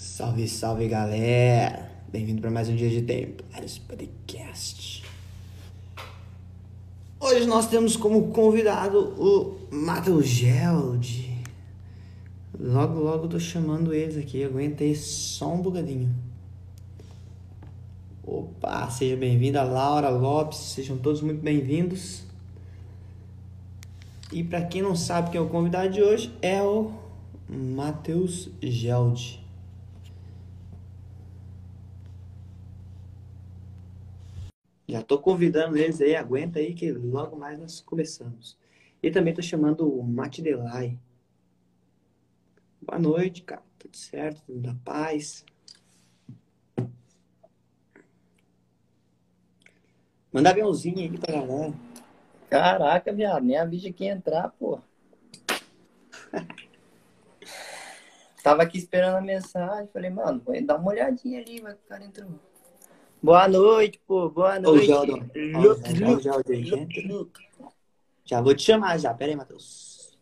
Salve, salve galera! Bem-vindo para mais um dia de Templários Podcast. Hoje nós temos como convidado o Matheus Geld. Logo, logo tô chamando eles aqui, aguenta aí só um bugadinho. Opa, seja bem-vinda Laura Lopes, sejam todos muito bem-vindos. E para quem não sabe quem é o convidado de hoje, é o Matheus Geld. Já tô convidando eles aí, aguenta aí que logo mais nós começamos. E também tô chamando o Mate Delay. Boa noite, cara. Tudo certo? Tudo da paz? Manda aviãozinho aí pra galera. Caraca, viado, nem avisa quem entrar, pô. Tava aqui esperando a mensagem, falei, mano, vou dar uma olhadinha ali, vai que o cara entrou. Boa noite, pô, boa Ô, noite. Geldo. Luke, já- Luke, já- já- já- Luke, Luke. Já vou te chamar já. Pera aí, Matheus.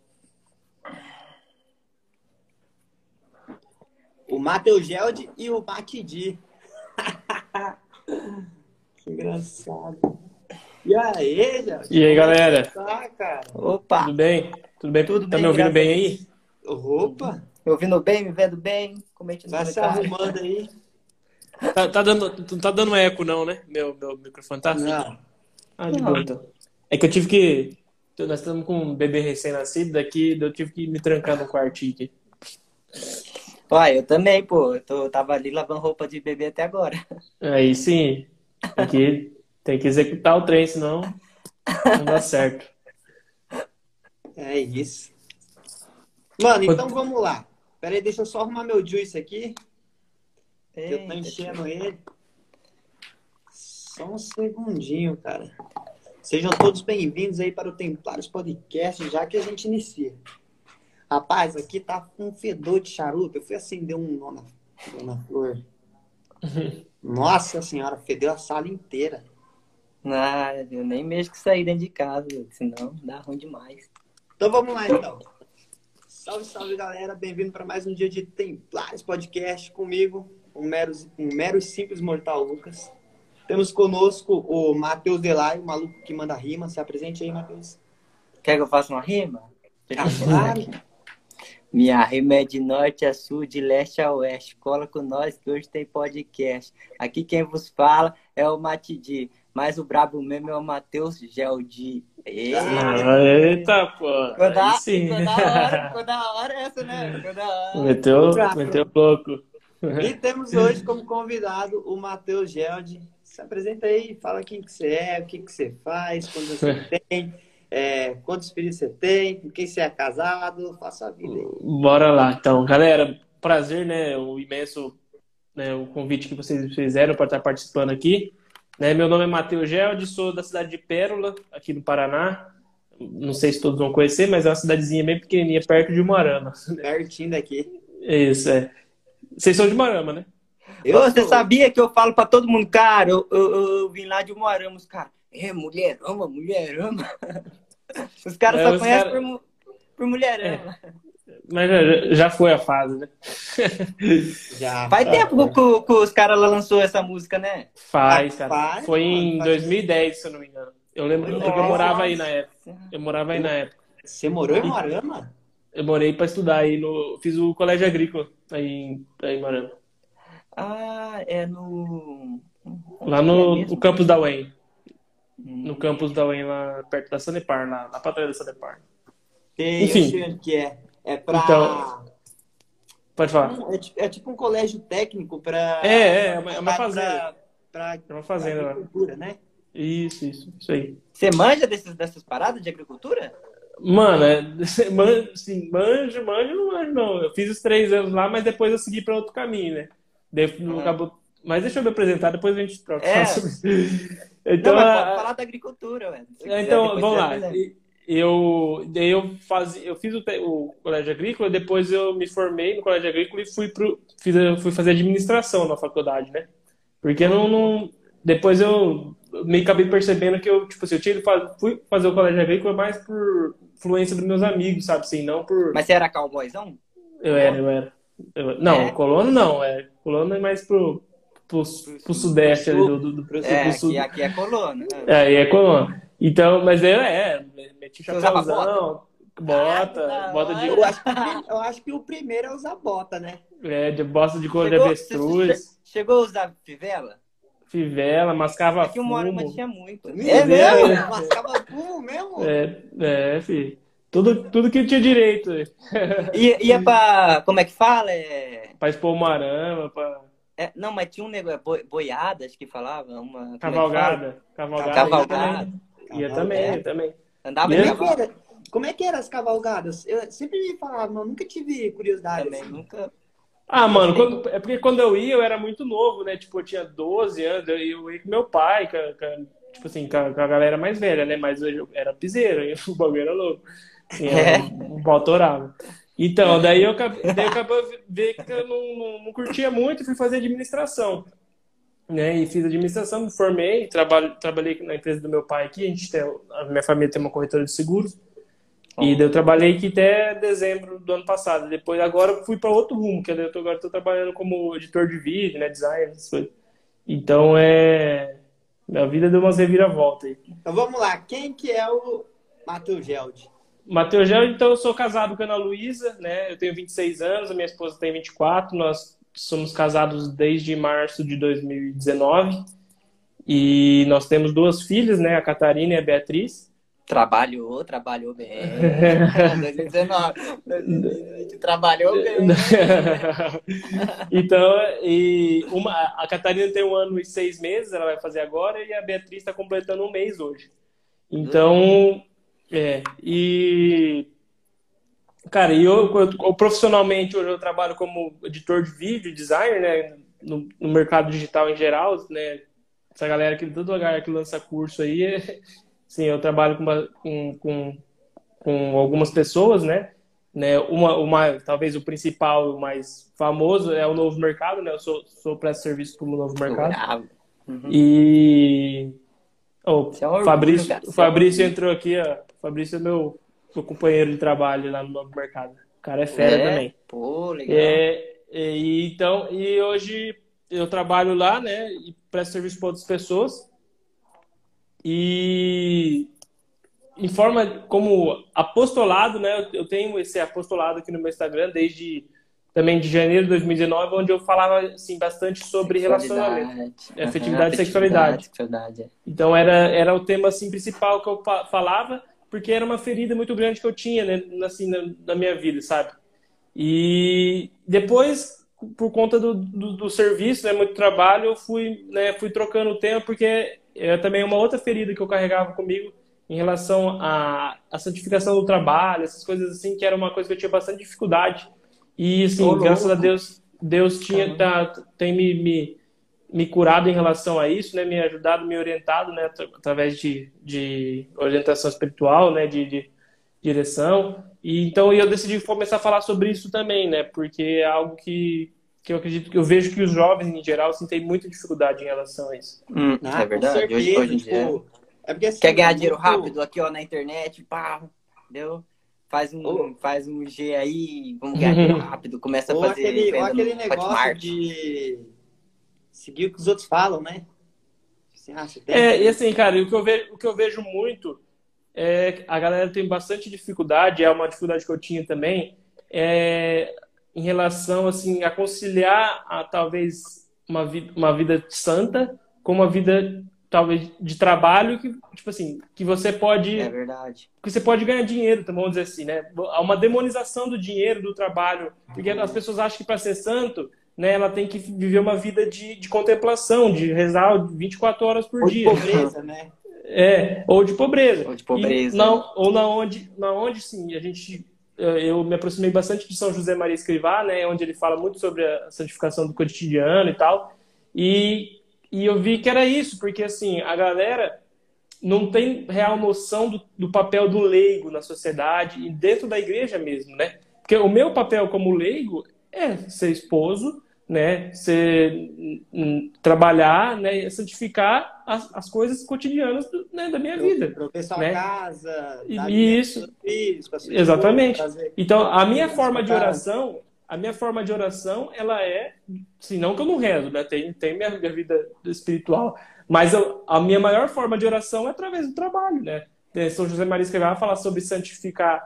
O Matheus Geld e o Matidi. que engraçado. E aí, Geld? E aí, galera? Tá, cara. Opa, Tudo bem? Tudo bem? Tudo tá bem, me ouvindo bem aí? Opa, me ouvindo bem, me vendo bem? Comente no vai se arrumando aí. Tá, tá dando, não tá dando eco, não, né? Meu, meu microfone tá? Não. Ah, de boa, então. É que eu tive que. Nós estamos com um bebê recém-nascido, daqui eu tive que me trancar no quartinho aqui. Uai, eu também, pô. Eu tô, tava ali lavando roupa de bebê até agora. Aí sim, tem que, tem que executar o trem, senão não dá certo. É isso. Mano, então vamos lá. Pera aí, deixa eu só arrumar meu juice aqui. Que Eu tô Eita, enchendo ele. Só um segundinho, cara. Sejam todos bem-vindos aí para o Templários Podcast, já que a gente inicia. Rapaz, aqui tá um fedor de charuto. Eu fui acender um nó na, nó na flor. Nossa senhora, fedeu a sala inteira. Ah, eu nem mesmo que sair dentro de casa, senão dá ruim demais. Então vamos lá, então. Salve, salve, galera. Bem-vindo para mais um dia de Templários Podcast comigo, o mero, um mero e simples mortal Lucas. Temos conosco o Matheus Delay, o maluco que manda rima. Se apresente aí, Matheus. Quer que eu faça uma rima? Ah, claro. Minha rima é de norte a sul, de leste a oeste. Cola com nós que hoje tem podcast. Aqui quem vos fala é o Matidi, mas o brabo mesmo é o Matheus Geldi. Ê, Ah, Eita, pô. Da, ficou da hora, ficou da hora essa, né? Ficou da hora. Meteu, meteu louco. E temos hoje como convidado o Matheus Geld. Se apresenta aí, fala quem que você é, o que que você faz, quantos você tem, é, quantos filhos você tem, com quem você é casado, faça a vida aí. Bora lá, então. Galera, prazer, né? O imenso né, o convite que vocês fizeram para estar participando aqui. Né, meu nome é Matheus Gelde, sou da cidade de Pérola, aqui no Paraná. Não sei se todos vão conhecer, mas é uma cidadezinha bem pequenininha, perto de Moarama. Pertinho daqui. Isso, é. Vocês são de Moarama, né? Ô, Você sou- sabia que eu falo pra todo mundo, cara, eu, eu, eu- eu vim lá de Moarama, os caras, é, mulher ama, mulher ama. Os caras É, só os conhecem cara- por, por mulher ama. Mas já, já foi a fase, né? Já. Faz tempo que, que os caras lá lançou essa música, né? Faz, cara. faz, Foi mano, em faz. 2010, se eu não me engano. Eu lembro porque eu Nossa. morava aí na época. Eu morava aí na época. Você morou em Moarama? Eu morei para estudar aí no. Fiz o colégio agrícola aí em, aí em Moarama. Ah, é no. Lá É no, mesmo? no campus da UEM. Hum. No campus da UEM, lá perto da Sanepar, lá na patrulha da Sanepar. Tem, Enfim. eu que é. É pra. Então- Pode falar. É, tipo, é tipo um colégio técnico pra. É, é, é uma- é uma pra- fazenda. Pra, É uma pra fazenda lá. agricultura, né? Isso, isso, isso aí. Você manja desses, dessas paradas de agricultura? Mano, é, man, assim, manjo, manjo, não manjo, não. Eu fiz os três anos lá, mas depois eu segui para outro caminho, né? Não Ah. acabou... Mas deixa eu me apresentar, depois a gente troca. É. então, não, a- falar da agricultura, velho. Quiser, Então, depois vamos lá. Eu, daí eu, faz, eu fiz o, o colégio agrícola, depois eu me formei no colégio agrícola e fui, pro, fiz, fui fazer administração na faculdade, né? Porque não, não, depois eu meio acabei percebendo que eu, tipo assim, eu tinha, ido fui fazer o colégio agrícola mais por influência dos meus amigos, sabe assim, não por... Mas você era cowboyzão? Eu era, eu era. Eu- não, É? colono não. É, colono é mais pro, pro, pro sudeste ali do, do, do, Pro É, do sul. aqui, aqui é coluna. É, aí é colono. Então, mas eu é, meti chapéuzão, bota, Ah, bota de, Eu acho, que, eu acho que o primeiro é usar bota, né? é, de bosta de de Chegou- avestruz, Chegou a usar fivela? Fivela, mascava uma hora fumo. tinha muito. É mesmo? Mascava fumo mesmo? É, é, filho. Tudo, tudo que tinha direito. Ia, ia pra. Como é que fala? É, Pra expor uma arama, pra é, não, mas tinha um negócio. Boi, boiada, acho que falava. Uma, como é que fala? cavalgada. Cavalgada. Cavalgada. Ia também, ia também. Andava E de? Como é, que é que eram as cavalgadas? Eu sempre me falavam, mas nunca tive curiosidade. Também assim. nunca. Ah, mano, quando- é porque quando eu ia, eu era muito novo, né? Tipo, eu tinha 12 anos, eu eu ia com meu pai, com, com tipo assim, com a, com a galera mais velha, né? Mas eu era piseiro, e o bagulho era louco. Assim, era um, um pau autorado. Então, daí eu, daí eu acabei ver que eu não, não, não curtia muito e fui fazer administração. Né? E fiz administração, me formei, trabalho, trabalhei na empresa do meu pai aqui, a gente tem, a minha família tem uma corretora de seguros. E daí eu trabalhei aqui até dezembro do ano passado. Depois, agora eu fui para outro rumo, que eu tô, agora estou trabalhando como editor de vídeo, né, design, essas coisas. Então, é... Minha vida deu umas reviravoltas aí. Então vamos lá, quem que é o Matheus Geld? Matheus Gel, então eu sou casado com a Ana Luísa, né? Eu tenho 26 anos, a minha esposa tem 24. Nós somos casados desde março de 2019. E nós temos duas filhas, né? A Catarina e a Beatriz. Trabalhou, trabalhou bem. 2019. 2020, trabalhou bem. então, e uma, a Catarina tem um ano e seis meses, ela vai fazer agora, e a Beatriz está completando um mês hoje. Então, é, e. Cara, e eu, eu, eu, profissionalmente hoje eu trabalho como editor de vídeo, designer, né? No, no mercado digital em geral, né? Essa galera que todo lugar que lança curso aí, é, sim, eu trabalho com, uma, com, com, com algumas pessoas, né? né? Uma, uma, talvez o principal, o mais famoso é o Novo Mercado, né? Eu sou, sou presto serviço como Novo Mercado. Uhum. E oh, é orgulho, Fabrício, cara, o é Fabrício entrou aqui, ó. O Fabrício é meu, meu companheiro de trabalho lá no Novo Mercado. O cara é fera É? também. Pô, legal. É, e, então, e hoje eu trabalho lá, né? E presto serviço para outras pessoas. E em forma como apostolado, né? Eu tenho esse apostolado aqui no meu Instagram desde também de janeiro de 2019, onde eu falava assim bastante sobre relacionamento, Sexualidade. afetividade e sexualidade. sexualidade, é. Então era era o tema assim principal que eu fa- falava, porque era uma ferida muito grande que eu tinha, né, assim na, na minha vida, sabe? E depois por conta do, do, do serviço, né, muito trabalho, eu fui, né, fui trocando o tempo porque é também uma outra ferida que eu carregava comigo em relação à, à santificação do trabalho, essas coisas assim, que era uma coisa que eu tinha bastante dificuldade. E assim, louco. graças a Deus, Deus tinha tá, tem me, me, me curado em relação a isso, né, me ajudado, me orientado, né, atra- através de, de orientação espiritual, né, de, de direção. E então eu decidi começar a falar sobre isso também, né, porque é algo que que eu acredito que eu vejo que os jovens em geral assim, têm muita dificuldade em relação a isso. Hum, Ah, é verdade. com Hoje, certeza, hoje em dia. tipo, é porque, assim, Quer ganhar dinheiro muito- rápido aqui, ó, na internet, pá, entendeu? Faz um, Ou- faz um G aí, vamos ganhar dinheiro rápido, começa a Ou fazer aquele, ou aquele no negócio Hotmart. de seguir o que os outros falam, né? Assim, ah, É, e assim, cara, o que eu vejo, o que eu vejo muito é a galera tem bastante dificuldade, é uma dificuldade que eu tinha também, é em relação assim a conciliar a talvez uma vida, uma vida santa com uma vida talvez de trabalho que tipo assim que você pode É verdade. que você pode ganhar dinheiro, então, vamos dizer assim, né? Há uma demonização do dinheiro, do trabalho, porque as pessoas acham que para ser santo, né, ela tem que viver uma vida de, de contemplação, de rezar 24 horas por ou de dia. pobreza, né? É, ou de pobreza. Ou de pobreza. E não, ou na onde, na onde sim, a gente eu me aproximei bastante de São José Maria Escrivá, né, onde ele fala muito sobre a santificação do cotidiano e tal. E, e eu vi que era isso, porque assim, a galera não tem real noção do, do papel do leigo na sociedade e dentro da igreja mesmo, né? Porque o meu papel como leigo é ser esposo, né? Hum, trabalhar, né? Santificar as, as coisas cotidianas do- né, da minha vida. Prover sua né? casa, E- isso. filhos, Exatamente. esposa, Então, a minha forma de casa. oração, a minha forma de oração, ela é, assim, não que eu não rezo, né? Tem, tem minha, minha vida espiritual, mas eu, a minha maior forma de oração é através do trabalho, né? São José Maria Escrivá fala sobre santificar,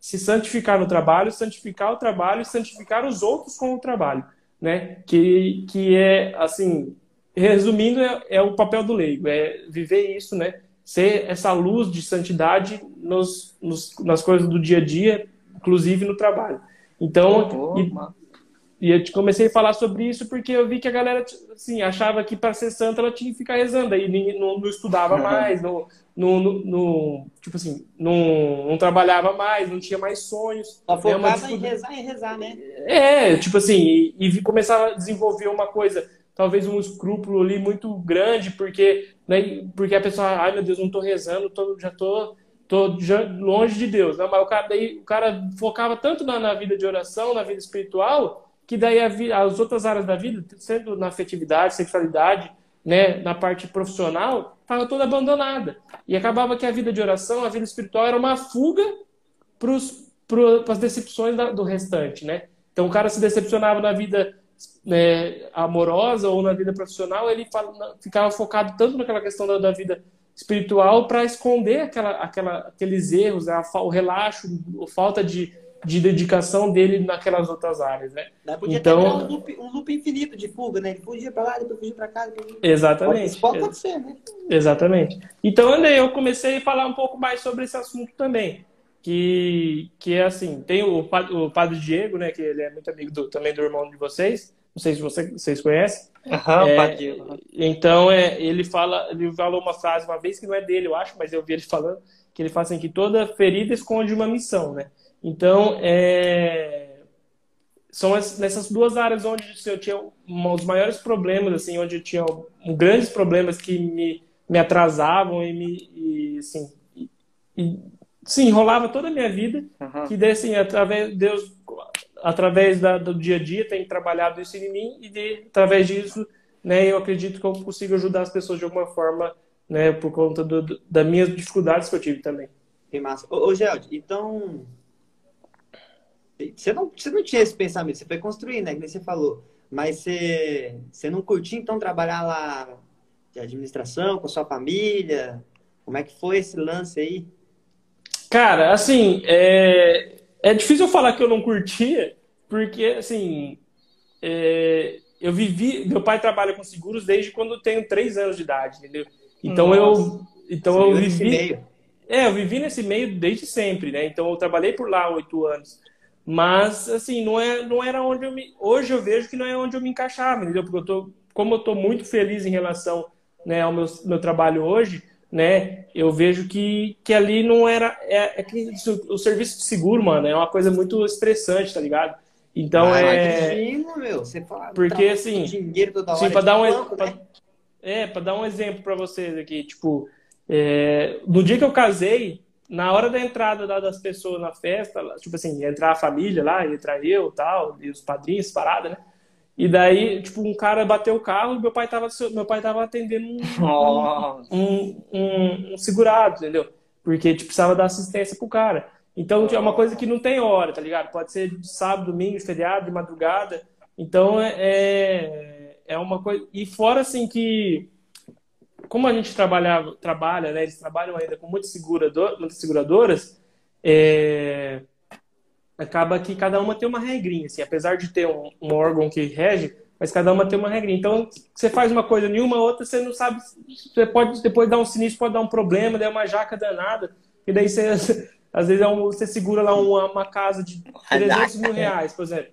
se santificar no trabalho, santificar o trabalho e santificar os outros com o trabalho, né? Que, que é, assim, resumindo, é, é o papel do leigo, é viver isso, né? Ser essa luz de santidade nos, nos, nas coisas do dia a dia, inclusive no trabalho. Então, e, e, eu comecei a falar sobre isso porque eu vi que a galera assim, achava que para ser santa ela tinha que ficar rezando, aí não, não estudava mais, não, não, não, tipo assim, não, não trabalhava mais, não tinha mais sonhos. Só né, focava em rezar e rezar, né? É, tipo assim, e, e começava a desenvolver uma coisa talvez um escrúpulo ali muito grande, porque, né, porque a pessoa, ai meu Deus, não estou rezando, tô, já estou tô já longe de Deus. Né? Mas o cara, daí, o cara focava tanto na, na vida de oração, na vida espiritual, que daí a, as outras áreas da vida, sendo na afetividade, sexualidade, né, na parte profissional, estava toda abandonada. E acabava que a vida de oração, a vida espiritual era uma fuga para as decepções da, do restante, né? Então o cara se decepcionava na vida né, amorosa ou na vida profissional, ele ficava focado tanto naquela questão da, da vida espiritual para esconder aquela, aquela, aqueles erros, a, o relaxo, a falta de, de dedicação dele naquelas outras áreas, né? podia então, ter um loop, um loop infinito de fuga, né? Ele fugia para lá, depois fugia para cá. Depois... Exatamente. Isso pode acontecer, né? Exatamente. Então, André, eu comecei a falar um pouco mais sobre esse assunto também. Que, que é assim, tem o, o Padre Diego, né? Que ele é muito amigo do, também do irmão de vocês. Não sei se você, vocês conhecem. Aham, é, Então, é, ele fala, ele falou uma frase uma vez que não é dele, eu acho, mas eu vi ele falando, que ele fala assim, que toda ferida esconde uma missão, né? Então, é, são as, nessas duas áreas onde assim, eu tinha os maiores problemas, assim, onde eu tinha um, grandes problemas que me, me atrasavam e me, e, assim, e, e, sim, enrolava toda a minha vida, uhum. que assim, através Deus através da, do dia a dia, tem trabalhado isso em mim e de, através disso, né, eu acredito que eu consigo ajudar as pessoas de alguma forma, né, por conta do, do, das minhas dificuldades que eu tive também. Que massa. Ô, ô então, você não, você não tinha esse pensamento, você foi construir, né, que você falou, mas você, você não curtiu, então, trabalhar lá de administração, com a sua família? Como é que foi esse lance aí? Cara, assim, é, é difícil eu falar que eu não curtia, porque, assim, é, eu vivi. Meu pai trabalha com seguros desde quando eu tenho três anos de idade, entendeu? Então Nossa. eu. Então eu vivi. É, eu vivi nesse meio desde sempre, né? Então eu trabalhei por lá oito anos. Mas, assim, não, é, não era onde eu me. Hoje eu vejo que não é onde eu me encaixava, entendeu? Porque eu tô. Como eu tô muito feliz em relação né, ao meu, meu trabalho hoje, né? Eu vejo que, que ali não era. É, é que o serviço de seguro, mano, é uma coisa muito estressante, tá ligado? Então ah, é. Imagino, meu. Você fala, Porque assim. Dinheiro toda hora sim, para dar um banco, pra, né? É, para dar um exemplo para vocês aqui, tipo, é, no dia que eu casei, na hora da entrada das pessoas na festa, tipo assim, entrar a família lá, entrar eu tal, e os padrinhos, parada, né? E daí, tipo, um cara bateu o carro e meu pai tava, meu pai tava atendendo um, um, um, um, segurado, entendeu? Porque tipo, precisava dar assistência pro cara. Então é uma coisa que não tem hora, tá ligado? Pode ser de sábado, domingo, feriado, de madrugada. Então é, é, é uma coisa. E fora assim que. Como a gente trabalha, trabalha, né? Eles trabalham ainda com muitas, segurador, muitas seguradoras. É, acaba que cada uma tem uma regrinha, assim, apesar de ter um, um, órgão que rege, mas cada uma tem uma regrinha. Então, você faz uma coisa nenhuma, outra você não sabe, você pode depois dar um sinistro, pode dar um problema, daí uma jaca danada, e daí você, às vezes é um, você segura lá uma, uma, casa de 300 mil reais, por exemplo.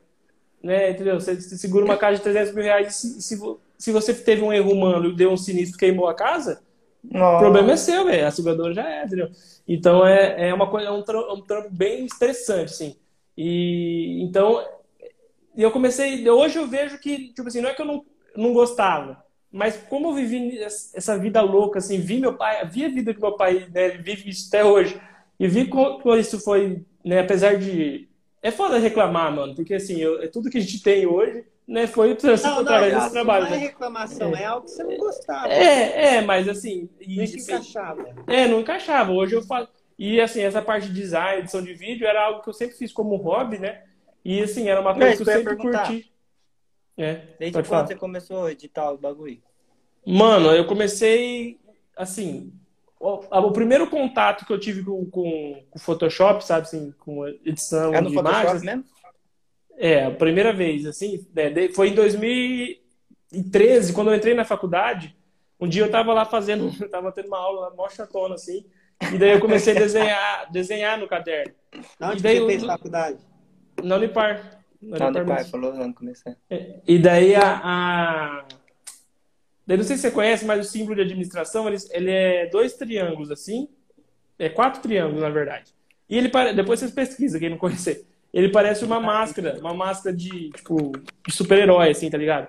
Né, entendeu? Você, você segura uma casa de 300 mil reais e se, se, se você teve um erro humano e deu um sinistro queimou a casa, o problema é seu, velho. A seguradora já é, entendeu? Então é, é uma coisa, é um trampo, um trampo bem estressante, assim. E então eu comecei, hoje eu vejo que, tipo assim, não é que eu não, não gostava, mas como eu vivi essa vida louca, assim, vi meu pai, vi a vida que meu pai né, vive isso até hoje, e vi como isso foi, né, apesar de. É foda reclamar, mano, porque assim, eu, é tudo que a gente tem hoje, né, foi através desse trabalho. Não é né? reclamação, é. é. algo que você não gostava. É, é, mas assim. Não se encaixava. É, não encaixava. Hoje eu falo. E assim, essa parte de design, edição de vídeo, era algo que eu sempre fiz como hobby, né? E assim, era uma Não, coisa que eu sempre curti. É, Desde pode quando falar. você começou a editar o bagulho? Mano, eu comecei assim. O, o primeiro contato que eu tive com, com, com Photoshop, sabe, assim, com edição É no de Photoshop imagens. mesmo? É, a primeira vez, assim, né, foi em 2013, quando eu entrei na faculdade. Um dia eu tava lá fazendo, eu tava tendo uma aula lá, mó chatona, assim, e daí eu comecei a desenhar, desenhar no caderno, Onde E daí você eu- fez faculdade? na Unipar. Na Não, Unipar pai mesmo. falou não começar. E daí a, a... Daí não sei se você conhece, mas o símbolo de administração, ele, ele é dois triângulos assim, é quatro triângulos, na verdade. E ele pare... depois vocês pesquisam, quem não conhecer. Ele parece uma máscara, uma máscara de, tipo, de super-herói, assim, tá ligado?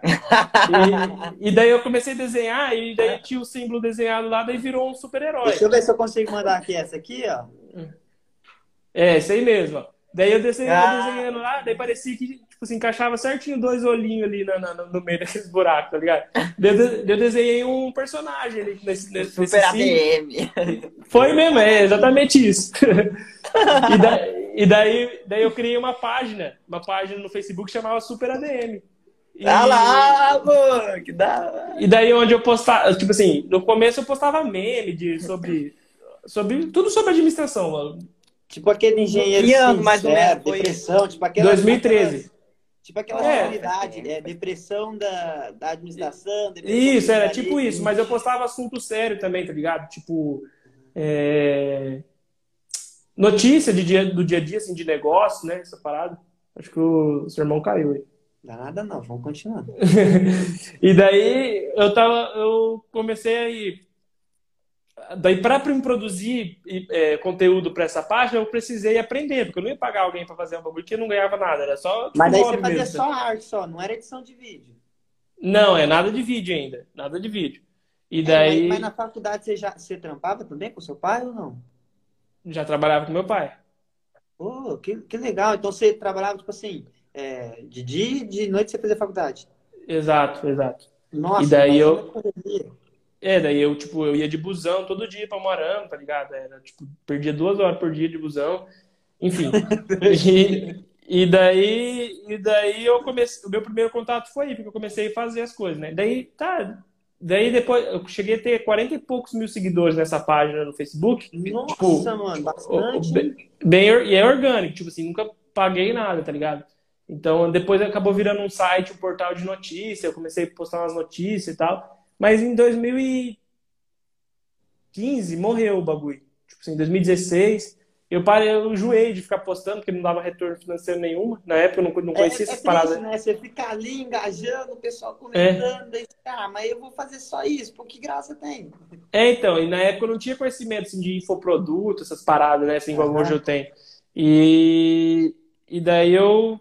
E, e daí eu comecei a desenhar, e daí tinha o símbolo desenhado lá, daí virou um super-herói. Deixa eu ver se eu consigo mandar aqui essa aqui, ó. É, isso aí mesmo, ó. Daí eu desenhei, Ah. desenhando lá, daí parecia que, tipo assim, encaixava certinho dois olhinhos ali na- na- no meio daqueles buracos, tá ligado? Daí eu, de- eu desenhei um personagem ali nesse, nesse, Super. ADM. Foi mesmo, é exatamente isso. e da- e daí, daí eu criei uma página, uma página no Facebook que chamava Super ADM. E, Ah lá, pô, que da hora. e daí onde eu postava, tipo assim, no começo eu postava meme de, sobre, sobre tudo sobre administração, mano. Tipo aquele engenheiro Que ano, mais ou sincero, menos, depressão, tipo aquela 2013. aquelas- tipo aquela É. realidade, é, depressão da, da administração. depressão Isso, era tipo isso, mas eu postava assunto sério também, tá ligado? Tipo, é, notícia de dia, do dia a dia, assim, de negócio, né? Essa parada. Acho que o seu irmão caiu aí. Dá nada não, vamos continuar. E daí eu tava, eu comecei aí. Daí para produzir é, conteúdo para essa página, eu precisei aprender, porque eu não ia pagar alguém para fazer um bagulho que eu não ganhava nada, era só tipo, Mas daí você fazia mesmo. só arte só, não era edição de vídeo. Não, é nada de vídeo ainda, nada de vídeo. E É, daí mas, mas na faculdade você já você trampava também com seu pai ou não? Já trabalhava com meu pai. Pô, que, que legal. Então você trabalhava, tipo assim, é, de dia e de noite você fazia faculdade. Exato, exato. Nossa, E daí eu-. É, daí eu, tipo, eu ia de busão todo dia pra Moarama, tá ligado? Era, tipo, perdia duas horas por dia de busão. Enfim. E, e daí, e daí eu comecei, o meu primeiro contato foi aí, porque eu comecei a fazer as coisas, né? Daí, tá, daí depois eu cheguei a ter 40 e poucos mil seguidores nessa página no Facebook. Nossa, Tipo, mano, O- o- bastante. bem, e é orgânico, tipo assim, nunca paguei nada, tá ligado? Então, depois acabou virando um site, um portal de notícia, eu comecei a postar umas notícias e tal. Mas em 2015 morreu o bagulho. Tipo assim, em 2016, eu parei, eu enjoei de ficar postando, porque não dava retorno financeiro nenhuma. Na época eu não, não É, conhecia é essas triste, paradas. né? Você fica ali engajando, o pessoal É. comentando, daí, ah, mas eu vou fazer só isso, pô, que graça tem? É, então, e na época eu não tinha conhecimento assim, de infoproduto, essas paradas, né? Assim, como Aham. hoje eu tenho. E, e daí eu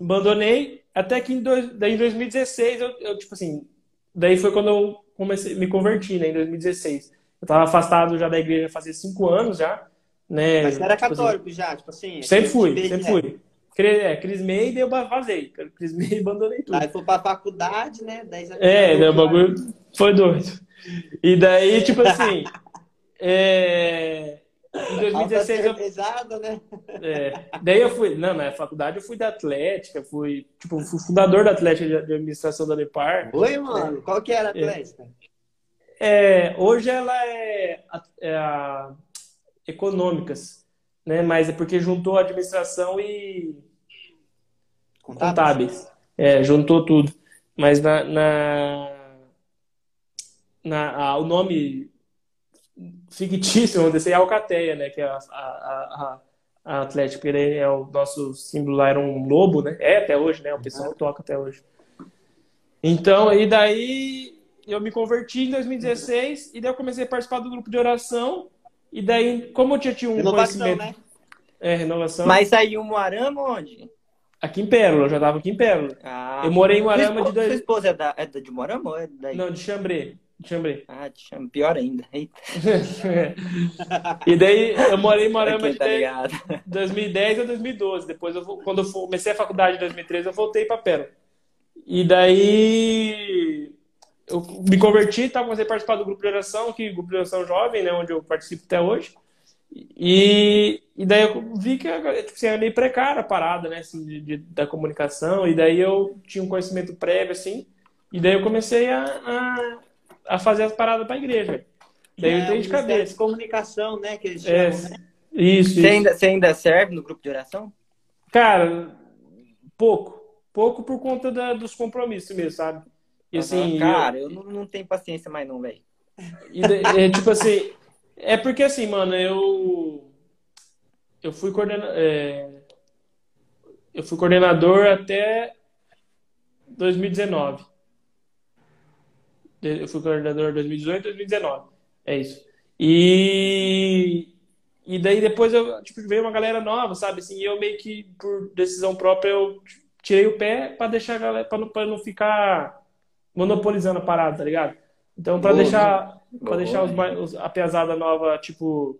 abandonei, até que em, dois, daí em 2016, eu, eu, tipo assim, daí foi quando eu comecei, me converti, né, em 2016. Eu tava afastado já da igreja fazia cinco anos já, né? Mas você era tipo assim, católico já, tipo assim. sempre fui, sempre fui. É, crismei e daí eu vazei. Crismei e abandonei tudo. Aí foi pra faculdade, né? Daí É, né, o bagulho foi doido. E daí, tipo assim, é, em 2016 eu, Cervejada, né? é, daí eu fui, não, na faculdade eu fui da Atlética, fui, tipo, fui fundador da Atlética de Administração da Unipar. Oi, mano. Qual que era a Atlética? É, hoje ela é, a- é a Econômicas, né, mas é porque juntou administração e contábeis. É, juntou tudo. Mas na, na, na- a- o nome fictício, vamos dizer, é Alcateia, né? Que é a, a, a, Atlético, ele é o nosso símbolo lá, era um lobo, né? É até hoje, né? O pessoal toca até hoje. Então, e daí eu me converti em 2016 e daí eu comecei a participar do grupo de oração. E daí, como eu já tinha um Renovação, conhecimento... né? É, renovação. Mas saiu o Moarama onde? Aqui em Pérola, eu já tava aqui em Pérola. Ah, Eu morei em Moarama de dois- Sua esposa é, da, é de Moarama ou é daí? Não, de Chambré. De Chambré. Ah, te chamo. Pior ainda. Eita, e daí eu morei em Moarama aqui, de tá dez- ligado? 2010 a 2012. Depois, eu, quando eu comecei a faculdade em 2013, eu voltei para Pérola. E daí eu me converti, tá? comecei a participar do grupo de oração, que grupo de oração jovem, né, onde eu participo até hoje. E, e daí eu vi que tipo, assim, era meio precária a parada, né, assim, de, de, da comunicação, e daí eu tinha um conhecimento prévio, assim, e daí eu comecei a, a, a fazer as paradas para a igreja. Daí é, eu entrei de cabeça. De comunicação, né, que eles é, chamam, é, né? Isso, você, isso. Ainda, você ainda serve no grupo de oração? Cara, pouco. Pouco por conta da, dos compromissos mesmo, sabe? E assim. Cara, eu, eu não, não tenho paciência mais, não, velho. É, tipo assim. É porque assim, mano, eu. Eu fui coordenador. É, eu fui coordenador até 2019. Eu fui coordenador 2018 2019. É isso. E. E daí depois eu, tipo, veio uma galera nova, sabe? Assim, e eu meio que, por decisão própria, eu tirei o pé para deixar a galera, pra não, pra não ficar monopolizando a parada, tá ligado? Então, para deixar, pra deixar os, os, a pesada nova, tipo,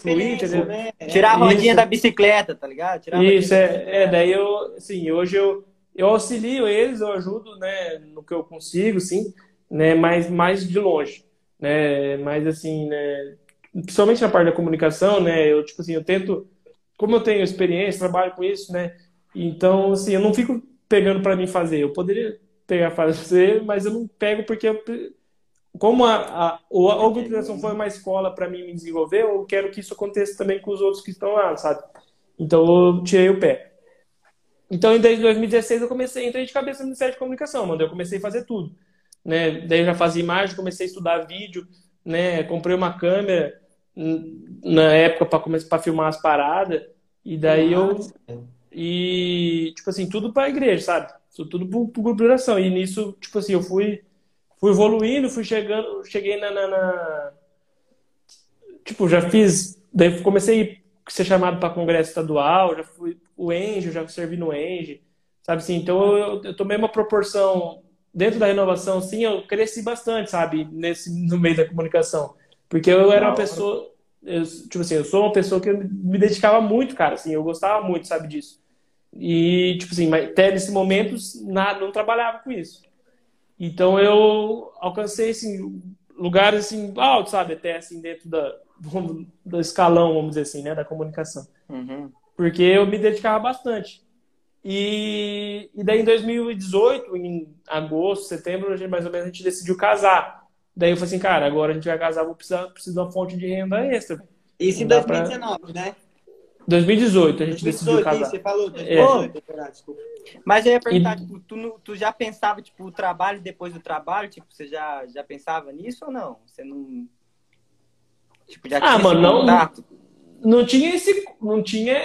fluir, entendeu? Né? Tirar a rodinha Isso. da bicicleta, tá ligado? Tirar Isso, é, é, daí eu, assim, hoje eu, eu auxilio eles, eu ajudo, né, no que eu consigo, sim, né, mas mais de longe, né, mas assim, né, principalmente na parte da comunicação, né, eu, tipo assim, eu tento, como eu tenho experiência, trabalho com isso, né, então, assim, eu não fico pegando para mim fazer, eu poderia pegar fazer, mas eu não pego porque eu, como a, a, a organização foi uma escola para mim me desenvolver, eu quero que isso aconteça também com os outros que estão lá, sabe? Então eu tirei o pé. Então, desde 2016 eu comecei, entrei de cabeça no Ministério de Comunicação, mano. Eu comecei a fazer tudo, né? Daí eu já fazia imagem, comecei a estudar vídeo, né? Comprei uma câmera na época para começar para filmar as paradas e daí Nossa. eu e tipo assim tudo para a igreja, sabe? Tudo para o grupo de oração. E nisso, tipo assim, eu fui fui evoluindo, fui chegando, cheguei na, na, na... tipo, já fiz, daí comecei a ser chamado para congresso estadual, já fui o Enge, já servi no Enge, sabe assim, então eu, eu tomei uma proporção dentro da renovação, sim, eu cresci bastante, sabe, nesse no meio da comunicação, porque eu era uma pessoa, eu, tipo assim, eu sou uma pessoa que me dedicava muito, cara, assim, eu gostava muito, sabe disso. E, tipo assim, mas até nesse momento nada, não trabalhava com isso. Então eu alcancei assim, lugares assim, altos, sabe? Até assim, dentro da, do escalão, vamos dizer assim, né? Da comunicação. Uhum. Porque eu me dedicava bastante. E, e daí em 2018, em agosto, setembro, a gente, mais ou menos a gente decidiu casar. Daí eu falei assim, cara, agora a gente vai casar, vou precisar, precisar de uma fonte de renda extra. Isso em 2019, pra... né? 2018 a gente 2018, decidiu casar. Você falou 2018, é. desculpa. Mas eu ia perguntar, e... tipo, tu, tu já pensava, tipo, o trabalho depois do trabalho? Tipo, você já, já pensava nisso ou não? Você não... Tipo, já ah, mano, não, não tinha esse... Não tinha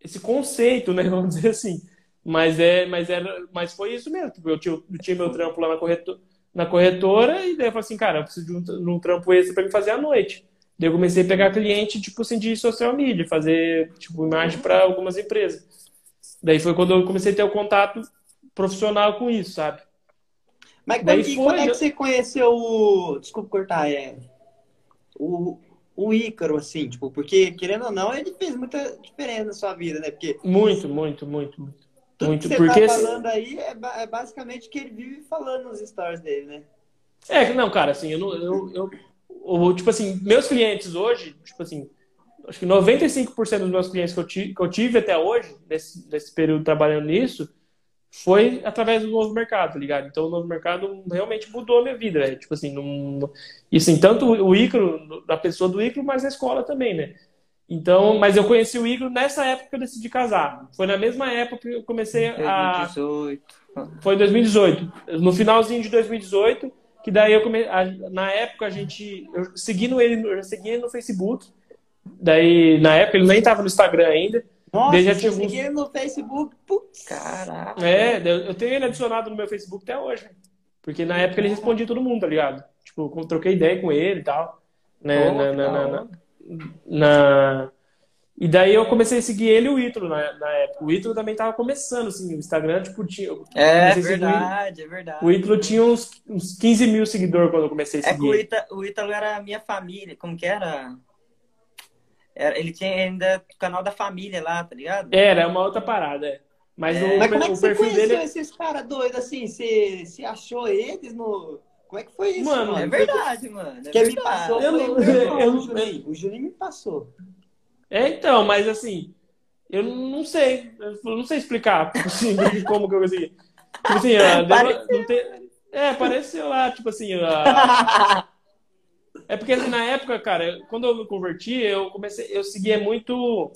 esse conceito, né? Vamos dizer assim. Mas, é, mas, era, mas foi isso mesmo. Tipo, eu tinha, eu tinha meu trampo lá na corretora, na corretora e daí eu falei assim, cara, eu preciso de um, de um trampo extra para me fazer à noite. Daí eu comecei a pegar cliente, tipo assim, de social media, fazer, tipo, imagem para algumas empresas. Daí foi quando eu comecei a ter o contato profissional com isso, sabe? Mas Daí quando, foi, quando é que você conheceu o... Desculpa cortar, é... O, o Ícaro, assim, tipo, porque, querendo ou não, ele fez muita diferença na sua vida, né? Porque... Muito, muito, muito, muito. Tudo muito, que você porque... tá falando aí é, é basicamente que ele vive falando nos stories dele, né? É, não, cara, assim, eu, eu, eu o, tipo assim, meus clientes hoje, tipo assim, acho que 95% dos meus clientes que eu, tive, que eu tive até hoje, nesse, nesse período trabalhando nisso, foi através do novo mercado, tá ligado? Então o novo mercado realmente mudou a minha vida, né? Tipo assim, não... e assim, tanto o Icro, da pessoa do Icro, mas a escola também, né? Então, mas eu conheci o Icro nessa época que eu decidi casar. Foi na mesma época que eu comecei a. 2018. Foi em 2018. No finalzinho de 2018 que daí eu comecei, na época a gente, eu seguindo ele, eu segui ele no Facebook, daí na época ele nem tava no Instagram ainda. Nossa, já você seguia ele no Facebook, putz. Caraca. É, eu tenho ele adicionado no meu Facebook até hoje, porque na época ele respondia todo mundo, tá ligado? Tipo, eu troquei ideia com ele e tal, né, oh, na, na, na, na, e daí eu comecei a seguir ele e o Ítalo na, na época. O Ítalo também tava começando, assim, o Instagram, tipo, tinha... É verdade, é verdade. O Ítalo tinha uns, uns 15 mil seguidores quando eu comecei a seguir. É que o Ítalo, era a minha família, como que era? era? Ele tinha ainda o canal da família lá, tá ligado? Era, é uma outra parada, é. Mas, é. o, Mas como é que o você perfil conheceu dele... esses caras doidos, assim? Você, você achou eles no Como é que foi isso, Mano, mano? É verdade, mano. É Quem me verdade. passou Eu eu o não- Juninho. O Juninho me passou. É, então, mas assim, eu não sei. Eu não sei explicar assim, como que eu consegui. Tipo assim, ah, deu- tem- é, apareceu lá, tipo assim. ah, É porque assim, na época, cara, quando eu me converti, eu comecei, eu seguia muito,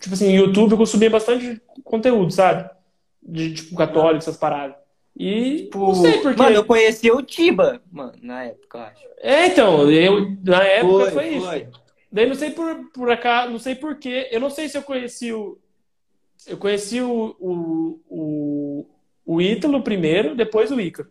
tipo assim, YouTube, eu consumia bastante conteúdo, sabe? De tipo católico, essas paradas. E não sei porque. Mano, eu conheci o Tiba, mano, na época, eu acho. É, então, eu na época foi, isso. foi. Daí não sei por, por acaso, não sei porquê. Eu não sei se eu conheci o. Eu conheci o, o, o, o Ítalo primeiro, depois o Ícaro.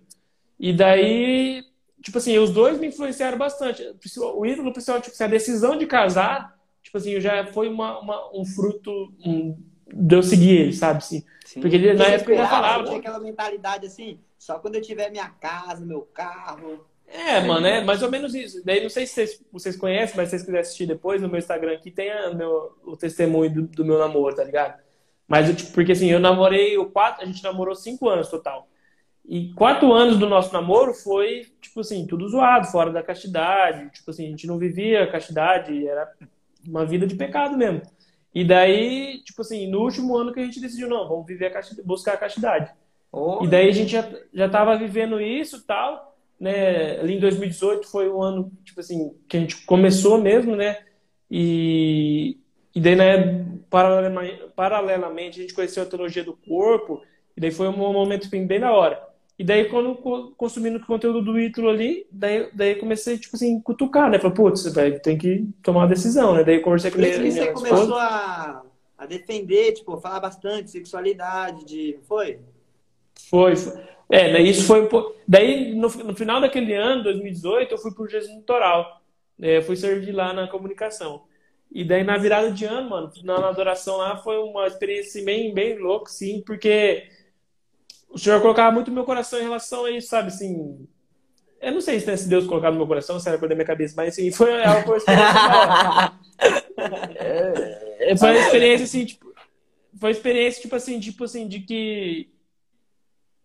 E daí, tipo assim, os dois me influenciaram bastante. O Ítalo, principalmente, tipo, assim, a decisão de casar, tipo assim, já foi uma, uma- um fruto um, de eu seguir ele, sabe? Assim, Sim. porque ele, na época eu já falava. Tinha aquela mentalidade assim, só quando eu tiver minha casa, meu carro. É, mano, é mais ou menos isso. Daí não sei se vocês, vocês conhecem, mas se vocês quiserem assistir depois no meu Instagram aqui, tem a meu, o testemunho do, do meu namoro, tá ligado? Mas eu, tipo, porque assim, eu namorei o quatro, a gente namorou cinco anos total. E quatro anos do nosso namoro foi, tipo assim, tudo zoado, fora da castidade. Tipo assim, a gente não vivia a castidade, era uma vida de pecado mesmo. E daí, tipo assim, no último ano que a gente decidiu, não, vamos viver a castidade, buscar a castidade. Ô, E daí a gente já, já tava vivendo isso e tal, né? Ali em 2018 foi o ano, tipo assim, que a gente começou mesmo, né? E, e daí, né, paralelamente, a gente conheceu a teologia do corpo, e daí foi um momento bem, bem da hora. E daí, quando co- consumindo o conteúdo do Ítalo ali, daí, daí comecei, tipo assim, cutucar, né? Falei, putz, velho, tem que tomar uma decisão, né? Daí eu conversei com você minha começou esposa. a, a defender, tipo, falar bastante de sexualidade, de. Foi? Foi, foi. É, né, isso foi um pouco. Daí, no, no final daquele ano, 2018, eu fui pro Jesus Litoral. É, fui servir lá na comunicação. E daí, na virada de ano, mano, na, na adoração lá, foi uma experiência bem, bem louca, sim, porque o Senhor colocava muito no meu coração em relação a isso, sabe, assim. Eu não sei se se Deus colocava no meu coração, se era coisa da minha cabeça, mas assim, foi, foi uma experiência foi uma experiência assim, tipo, foi uma experiência tipo assim, tipo assim, de que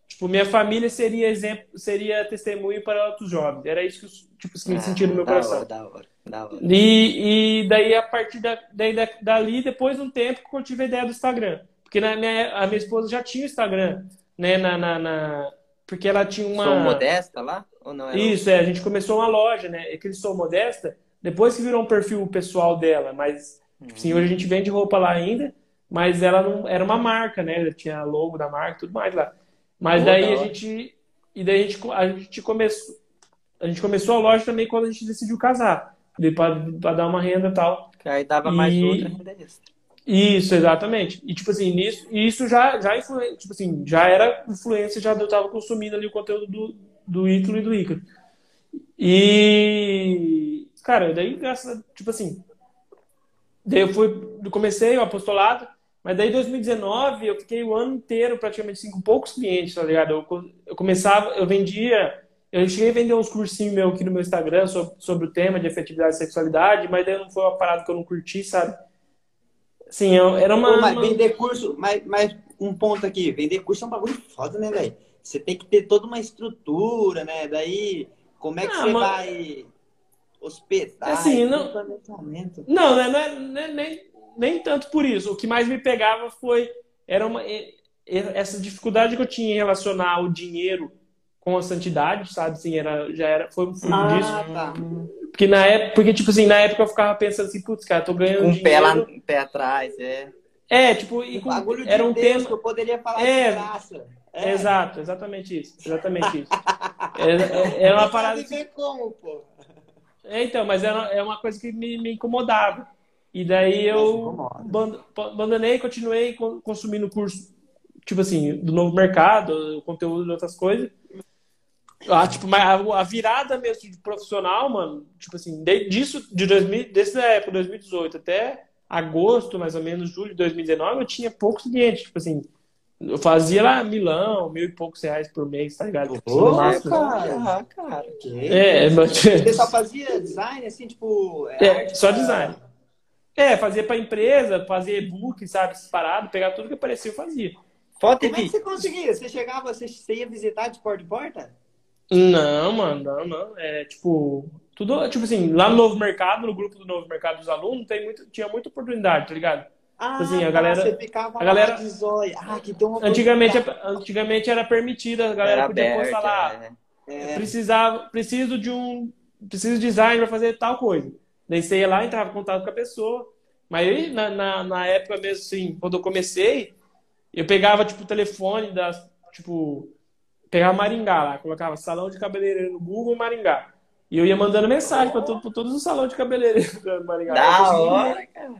tipo, minha família seria exemplo, seria testemunho para outros jovens. Era isso que eu, tipo, assim, sentia no meu da coração. Hora, da hora, da hora. E, e daí, a partir da, daí, da- dali, depois de um tempo, que eu tive a ideia do Instagram. Porque na minha, a minha esposa já tinha o Instagram, né? Na, na, na- porque ela tinha uma. Sou modesta lá? Ou não era? Isso, é, a gente começou uma loja, né? É que eles são modesta, depois que virou um perfil pessoal dela, mas assim, hoje a gente vende roupa lá ainda, mas ela não era uma marca, né? Ela tinha logo da marca e tudo mais lá. Mas Pô, daí da a gente e daí a gente, a gente começou a gente começou a loja também quando a gente decidiu casar, para dar uma renda e tal. Que aí dava mais E- outra renda extra. Isso, exatamente. E tipo assim, nisso, isso já já influen- tipo assim, já era influência, já eu tava consumindo ali o conteúdo do do Ítalo e do Ícaro. E cara, daí graças a, tipo assim, daí eu fui, comecei o apostolado, mas daí em 2019 eu fiquei o ano inteiro praticamente assim, com poucos clientes, tá ligado? Eu, eu começava, eu vendia, eu cheguei a vender uns cursinhos meus aqui no meu Instagram sobre, sobre o tema de afetividade e sexualidade, mas daí não foi uma parada que eu não curti, sabe? Sim, eu- era uma. Pô, mas uma- vender curso, mas, mas um ponto aqui, vender curso é um bagulho foda, né, velho? Você tem que ter toda uma estrutura, né? Daí, como é que Ah, você mas- vai hospedar? Assim, não- planejamento. Não, né, não é, não é nem, nem tanto por isso. O que mais me pegava foi era uma, essa dificuldade que eu tinha em relacionar o dinheiro com a santidade, sabe? Assim, era, já era, foi um fruto disso. Ah, tá. Porque na época, porque, tipo assim, na época eu ficava pensando assim, putz, cara, tô ganhando Um dinheiro. pé lá, um pé atrás, é. É, tipo, e Um com- de era um Deus tema. que eu poderia falar É. de graça. É. Exato, exatamente isso. Exatamente isso. É, é, é uma parada. viver como, pô? É, então, mas era, é uma coisa que me, me incomodava. E daí eu abandonei, continuei con- consumindo curso, tipo assim, do novo mercado, conteúdo de outras coisas. Ah, tipo, mas a, virada mesmo de profissional, mano, tipo assim, de, disso, de 2000, dessa época, 2018 até agosto, mais ou menos, julho de 2019, eu tinha poucos clientes, tipo assim, eu fazia lá milão, mil e poucos reais por mês, tá ligado? Tipo, Ô, no máximo. cara. Ah, cara. É, mas... Você só fazia design, assim, tipo... É, arte só design. É, fazia pra empresa, fazia e-book, sabe, parado, pegar tudo que aparecia, eu fazia. Foto e Como é que você conseguia? Você chegava, você, você ia visitar de porta em porta? Não, mano, não, não. É tipo, tudo, tipo assim, lá no Novo Mercado, no grupo do Novo Mercado dos alunos, tem muito, tinha muita oportunidade, tá ligado? Ah, Assim, a tá, galera- você ficava a galera- lá de zóia. Ah, que tem uma Antigamente, oportunidade. antigamente era permitida, a galera Era podia aberto, postar lá, é. É, precisava, preciso de um, preciso de design para fazer tal coisa. Daí você ia lá, entrava em contato com a pessoa. Mas aí, na, na, na época mesmo, assim, quando eu comecei, eu pegava, tipo, o telefone das, tipo, pegava Maringá lá, colocava salão de cabeleireiro no Google Maringá. E eu ia mandando mensagem para todos os salões de cabeleireiro do Maringá. Eu Da consegui- hora, cara.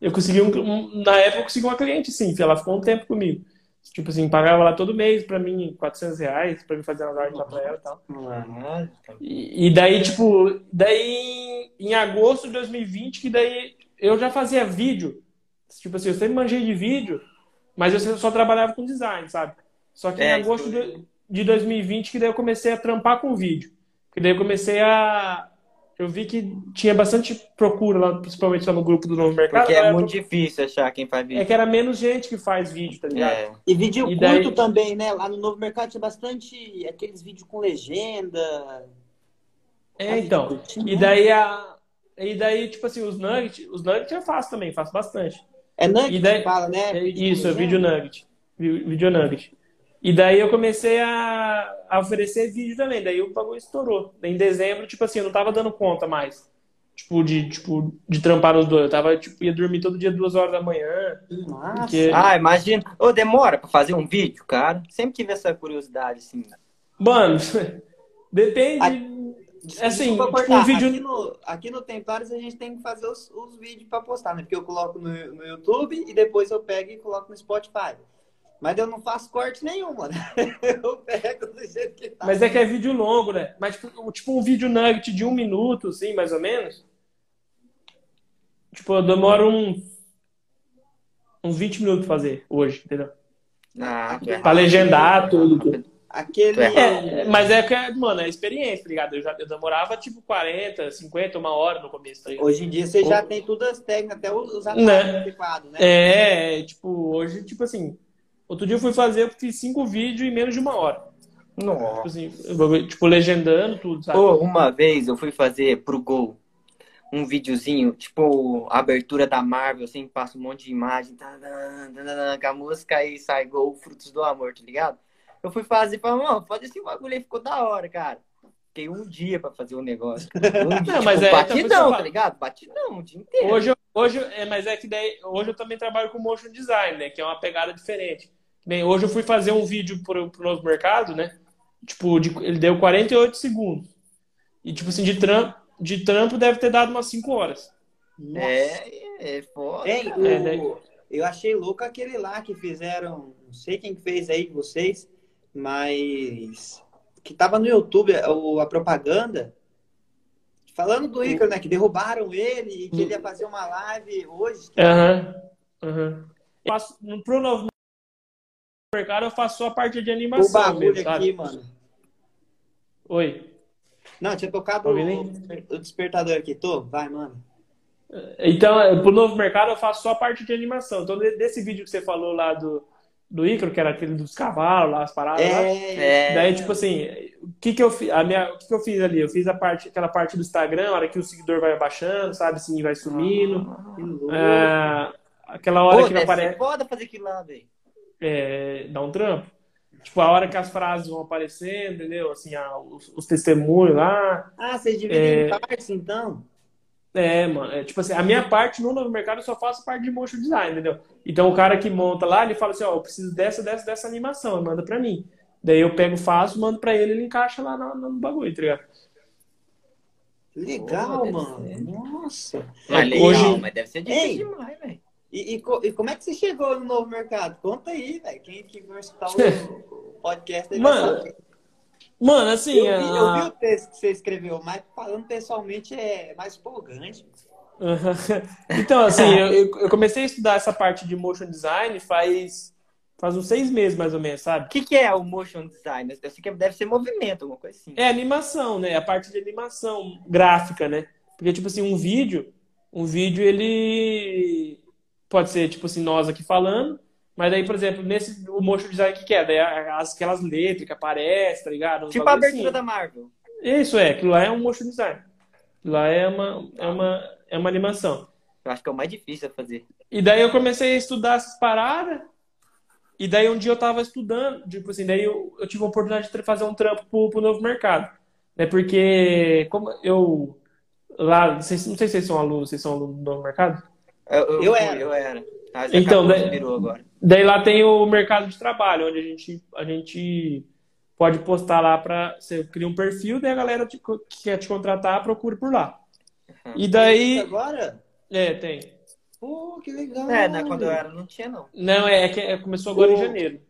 Eu consegui um, um- na época eu consegui uma cliente, sim, ela ficou um tempo comigo. Tipo assim, pagava lá todo mês pra mim 400 reais pra me fazer umas artes lá pra ela e tal. Ah, E, e daí, tipo, daí em agosto de 2020, que daí eu já fazia vídeo. Tipo assim, eu sempre manjei de vídeo, mas eu só trabalhava com design, sabe? Só que em É, agosto de, de 2020 que daí eu comecei a trampar com vídeo. Que daí eu comecei a. Eu vi que tinha bastante procura lá, principalmente lá no grupo do Novo Mercado. Porque é muito difícil achar quem faz é vídeo. que era menos gente que faz vídeo, tá ligado? É. E vídeo E curto daí- também, né? Lá no Novo Mercado tinha bastante aqueles vídeos com legenda. É, então. E daí a. E daí, tipo assim, os nuggets, os nuggets eu faço também, faço bastante. É Nugget daí- que fala, né? É Vídeo Isso, é vídeo nugget. Vídeo nugget. E daí eu comecei a, a oferecer vídeo também. Daí o bagulho estourou. Em dezembro, tipo assim, eu não tava dando conta mais. Tipo, de, tipo, de trampar nos dois. Eu tava, tipo, ia dormir todo dia duas horas da manhã. Nossa. Porque- Ah, imagina. Ô, demora pra fazer um vídeo, cara? Sempre tive essa curiosidade, assim. Mano, depende. Ai, assim, Desculpa tipo, um vídeo- aqui, no, aqui no Templários a gente tem que fazer os, os vídeos pra postar, né? Porque eu coloco no, no YouTube e depois eu pego e coloco no Spotify. Mas eu não faço corte nenhum, mano. Eu pego do jeito que tá. Mas é que é vídeo longo, né? Mas tipo, tipo um vídeo nugget de um minuto, assim, mais ou menos. Tipo, eu demoro um, uns 20 minutos pra fazer hoje, entendeu? Ah, é Pra legendar tudo. Aquele. Tu é É, mas é que, é, mano, é experiência, tá ligado? Eu, já, eu demorava tipo 40, 50, uma hora no começo, tá? Hoje em dia você já tem todas as técnicas, até os, Né? atalhos adequados, né? É, tipo, hoje, tipo assim, outro dia eu fui fazer, eu fiz cinco vídeos em menos de uma hora. Tipo Nossa. assim, eu- tipo, legendando tudo, sabe? Ô, uma vez eu fui fazer pro Gol um videozinho, tipo, a abertura da Marvel, assim, passa um monte de imagem, tá, tá, tá, com a música e sai Gol, Frutos do Amor, tá ligado? Eu fui fazer, falei, mano, faz esse bagulho aí, ficou da hora, cara. Fiquei um dia pra fazer o negócio. Um dia, Não, mas tipo, é, então, batidão, eu tá ligado? Batidão, o dia inteiro. Hoje, hoje é, mas é que daí, hoje eu também trabalho com motion design, né? Que é uma pegada diferente. Bem, hoje eu fui fazer um vídeo pro, pro novo mercado, né? Tipo, de- ele deu 48 segundos. E, tipo assim, de trampo, de trampo deve ter dado umas 5 horas. Nossa. É, é foda. Cara. o- É, daí- Eu achei louco aquele lá que fizeram, não sei quem que fez aí de vocês, mas que tava no YouTube a propaganda falando do Icaro, né? Que derrubaram ele e que ele ia fazer uma live hoje. Aham. faço- no- Pro novo mercado eu faço só a parte de O animação bagulho mesmo, aqui, mano. Oi. Não, tinha tocado Tá o, o despertador aqui. Tô, vai, mano. Então, é, pro novo mercado eu faço só a parte de animação. Então, de- desse vídeo que você falou lá do, do Icaro, que era aquele dos cavalos lá, as paradas lá. É, É. Daí, tipo assim, o que que eu fiz? A minha, o que que eu fiz ali? Eu fiz a parte, aquela parte do Instagram, a hora que o seguidor vai abaixando, sabe? Assim, vai sumindo. que louco. Ah, aquela hora Pô, que aparece, foda fazer aquilo lá, velho. É, dá um trampo. Tipo, a hora que as frases vão aparecendo, entendeu? Assim, ah, os, os testemunhos lá. Ah, vocês dividem É. em partes, então? É, mano, é, tipo assim, a minha parte no novo mercado eu só faço parte de motion design, entendeu? Então o cara que monta lá, ele fala assim, ó, eu preciso dessa, dessa, dessa animação, ele manda pra mim. Daí eu pego, faço, mando pra ele, ele encaixa lá no, no bagulho, tá ligado? Legal, Pô, mano. ser. Nossa. Mas legal, hoje- mas deve ser difícil Ei. demais, velho. E, e e como é que você chegou no novo mercado? Conta aí, velho. Quem que vai escutar o, o podcast aí Mano. Mano, assim, Eu vi, eu vi a- o texto que você escreveu, mas falando pessoalmente é mais empolgante. então, assim, eu, eu- eu comecei a estudar essa parte de motion design faz, faz uns seis meses, mais ou menos, sabe? O que, que é o motion design? Eu sei que deve ser movimento, alguma coisa assim. É animação, né? A parte de animação gráfica, né? Porque, tipo assim, um vídeo, um vídeo, ele pode ser, tipo assim, nós aqui falando, Mas daí, por exemplo, nesse o motion design que, que é? Daí as, aquelas letras que aparecem, tá ligado? Uns Tipo a abertura assim. da Marvel. Isso é, aquilo lá é um motion design. Lá é uma, é uma, é uma animação. Eu acho que é o mais difícil a fazer. E daí eu comecei a estudar essas paradas. E daí um dia eu tava estudando, tipo assim, daí eu, eu tive a oportunidade de fazer um trampo pro, pro novo mercado. Né? Porque como eu lá, vocês- não sei se vocês são alunos, vocês são alunos do novo mercado? Eu, eu, Eu era. Eu era. Mas Então, daí- virou agora. Daí lá tem o mercado de trabalho, onde a gente, a gente pode postar lá para você cria um perfil, daí a galera te- que quer te contratar procura por lá. E daí, Agora? é, tem. Pô, que legal. É, né, quando eu era não tinha, não. Não, é, é que é- começou agora em O- janeiro.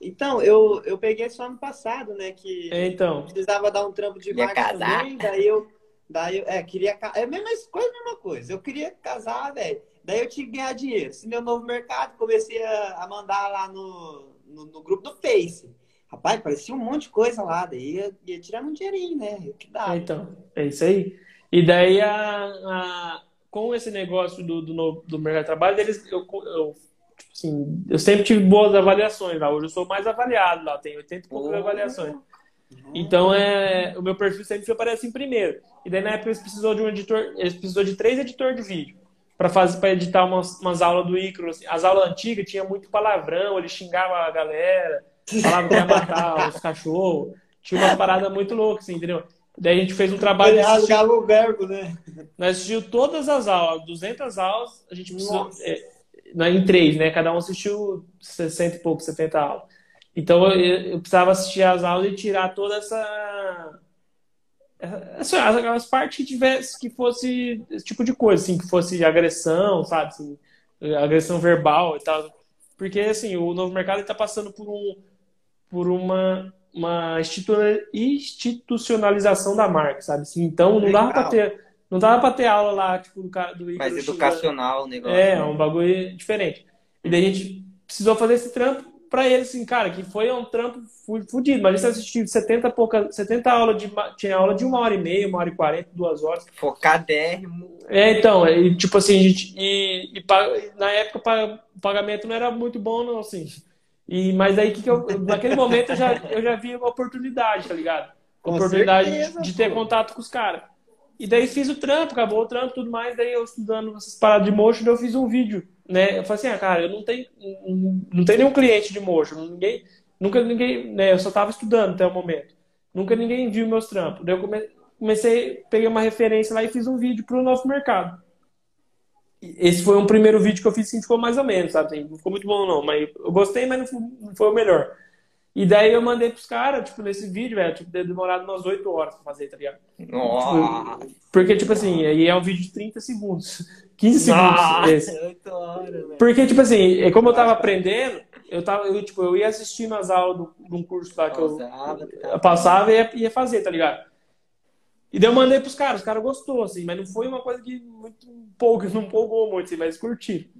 Então, eu, eu peguei só ano passado, né? Que É, então. precisava dar um trampo de Ia marketing casar. também, daí eu, daí eu, é, queria, é a mesma coisa, a mesma coisa, eu queria casar, velho, daí eu tinha que ganhar dinheiro, se meu novo mercado, comecei a, a mandar lá no, no, no grupo do Face, rapaz, parecia um monte de coisa lá, daí ia, ia tirando um dinheirinho, né, que dá. Então, é isso aí. E daí, a, a- com esse negócio do, do, novo- do mercado de trabalho, eles, eu, eu, tipo assim, eu sempre tive boas avaliações lá. Hoje eu sou mais avaliado lá, tenho 80 e poucas Oh. avaliações. Então, é, o meu perfil sempre aparece em primeiro. E daí, na época, eles precisou de um editor, eles precisou de três editores de vídeo para fazer para editar umas, umas aulas do Icaro. assim. As aulas antigas tinha muito palavrão, ele xingava a galera, falava que ia matar os cachorros. Tinha umas paradas muito loucas, assim, entendeu? Daí a gente fez um trabalho Ele rasgava o verbo, né? nós assistimos todas as aulas, 200 aulas, a gente precisou, é, em três, né? Cada um assistiu 60 e pouco, 70 aulas. Então eu, eu precisava assistir as aulas e tirar toda essa. Essa aquelas partes que tivesse, que fosse esse tipo de coisa, assim, que fosse agressão, sabe? Assim, agressão verbal e tal. Porque, assim, o novo mercado está passando por um por uma, uma institu- institucionalização da marca, sabe? Assim, então não dava para ter não dava para ter aula lá, tipo, do cara do Mais educacional o negócio. É, né? um bagulho diferente. E daí a gente precisou fazer esse trampo pra ele, assim, cara, que foi um trampo fu- fudido. Mas você assistiu 70 pouca, 70 aulas de. Tinha aula de uma hora e meia, uma hora e quarenta, duas horas. Focadérrimo. É, então, e, tipo assim, a gente, e, e na época o pagamento não era muito bom, não, assim. E, mas aí que, que eu, naquele momento eu já, eu já vi uma oportunidade, tá ligado? Com oportunidade certeza, de, de ter contato com os caras. E daí fiz o trampo, acabou o trampo e tudo mais, daí eu estudando essas paradas de motion, daí eu fiz um vídeo, né? Eu falei assim, ah, cara, eu não tenho, não tenho nenhum cliente de motion, ninguém, nunca ninguém, né? Eu só tava estudando até o momento. Nunca ninguém viu meus trampos. Daí eu come- comecei, peguei uma referência lá e fiz um vídeo pro nosso mercado. Esse foi um primeiro vídeo que eu fiz que ficou mais ou menos, sabe? Assim, Não ficou muito bom, não. Mas eu gostei, mas não foi, o melhor. E daí eu mandei pros caras, tipo, nesse vídeo, velho, tipo, demorado umas 8 horas pra fazer, tá ligado? Nossa. Porque, tipo assim, aí é um vídeo de 30 segundos. 15 segundos esse. Oito horas, velho. Porque, tipo assim, é como eu tava aprendendo, eu tava, eu, tipo, eu ia assistindo as aulas de um curso lá que eu, Pausava, eu passava e ia, ia fazer, tá ligado? E daí eu mandei pros caras, os caras gostou, assim, mas não foi uma coisa que muito pouco, não empolgou muito, assim, mas curti.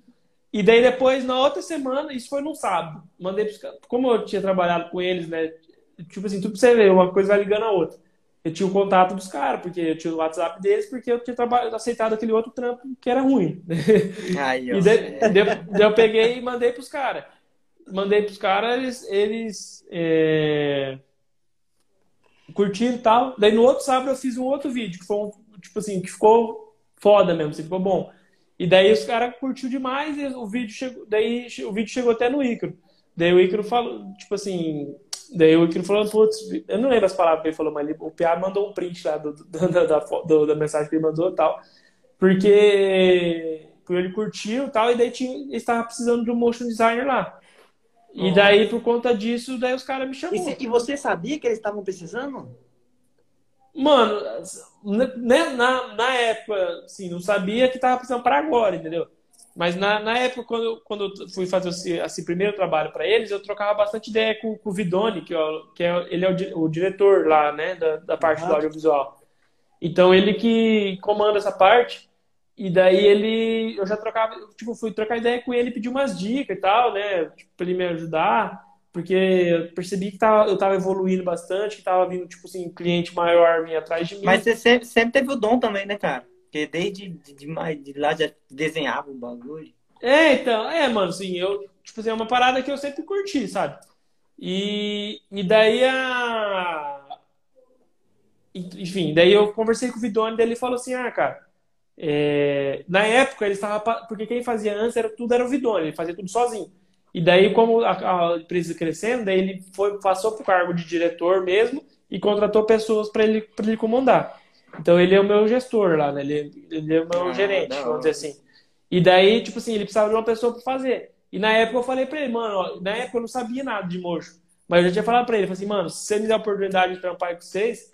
E daí depois, na outra semana, isso foi num sábado, mandei pros caras, como eu tinha trabalhado com eles, né, tipo assim, tudo pra você ver, uma coisa vai ligando a outra. Eu tinha o contato dos caras, porque eu tinha o WhatsApp deles, porque eu tinha traba- aceitado aquele outro trampo que era ruim. Ó. E daí, daí eu- peguei e mandei pros caras. Mandei pros caras, eles, eles é, curtiram e tal. Daí no outro sábado eu fiz um outro vídeo, que foi um, tipo assim, que ficou foda mesmo, assim, ficou bom. E daí os caras curtiu demais e o vídeo chegou, daí o vídeo chegou até no Ícaro. Daí o Ícaro falou, tipo assim, daí o Ícaro falou, putz, eu não lembro as palavras que ele falou, mas ele, o Piá mandou um print lá do, do- da, da, do- da mensagem que ele mandou e tal. Porque, porque ele curtiu e tal, e daí tinha, ele estava precisando de um motion designer lá. E Nossa. daí, por conta disso, daí os caras me E, chamaram. cê- e você sabia que eles estavam precisando? Mano, né, na, na época, assim, não sabia que tava precisando para agora, entendeu? Mas na, na época, quando, eu- quando eu fui fazer esse, primeiro trabalho para eles, eu trocava bastante ideia com, com o Vidoni, que, é, o- que é, ele é o, o diretor lá, né, da, da parte do Aham. audiovisual. Então, ele que comanda essa parte, e daí ele, eu já trocava, eu, tipo, fui trocar ideia com ele, pedir umas dicas e tal, né, tipo, pra ele me ajudar, porque eu percebi que tava, eu tava evoluindo bastante, que tava vindo, tipo assim, um cliente maior vinha atrás de mim. Mas você sempre, sempre teve o dom também, né, cara? Porque desde de, de, de lá já desenhava o bagulho. É, então, é, mano, assim, eu, tipo assim, é uma parada que eu sempre curti, sabe? E, e daí a. Enfim, daí eu conversei com o Vidoni e ele falou assim: ah, cara, é... na época ele estava. Porque quem fazia antes era tudo era o Vidoni, ele fazia tudo sozinho. E daí, como a, a empresa crescendo, daí ele foi, passou para o cargo de diretor mesmo e contratou pessoas para ele, ele comandar. Então ele é o meu gestor lá, né? Ele, ele é o meu ah, gerente, não. vamos dizer assim. E daí, tipo assim, ele precisava de uma pessoa para fazer. E na época eu falei para ele, mano, ó, na época eu não sabia nada de mocho. Mas eu já tinha falado para ele, falei assim, mano, se você me der a oportunidade de trampar com vocês,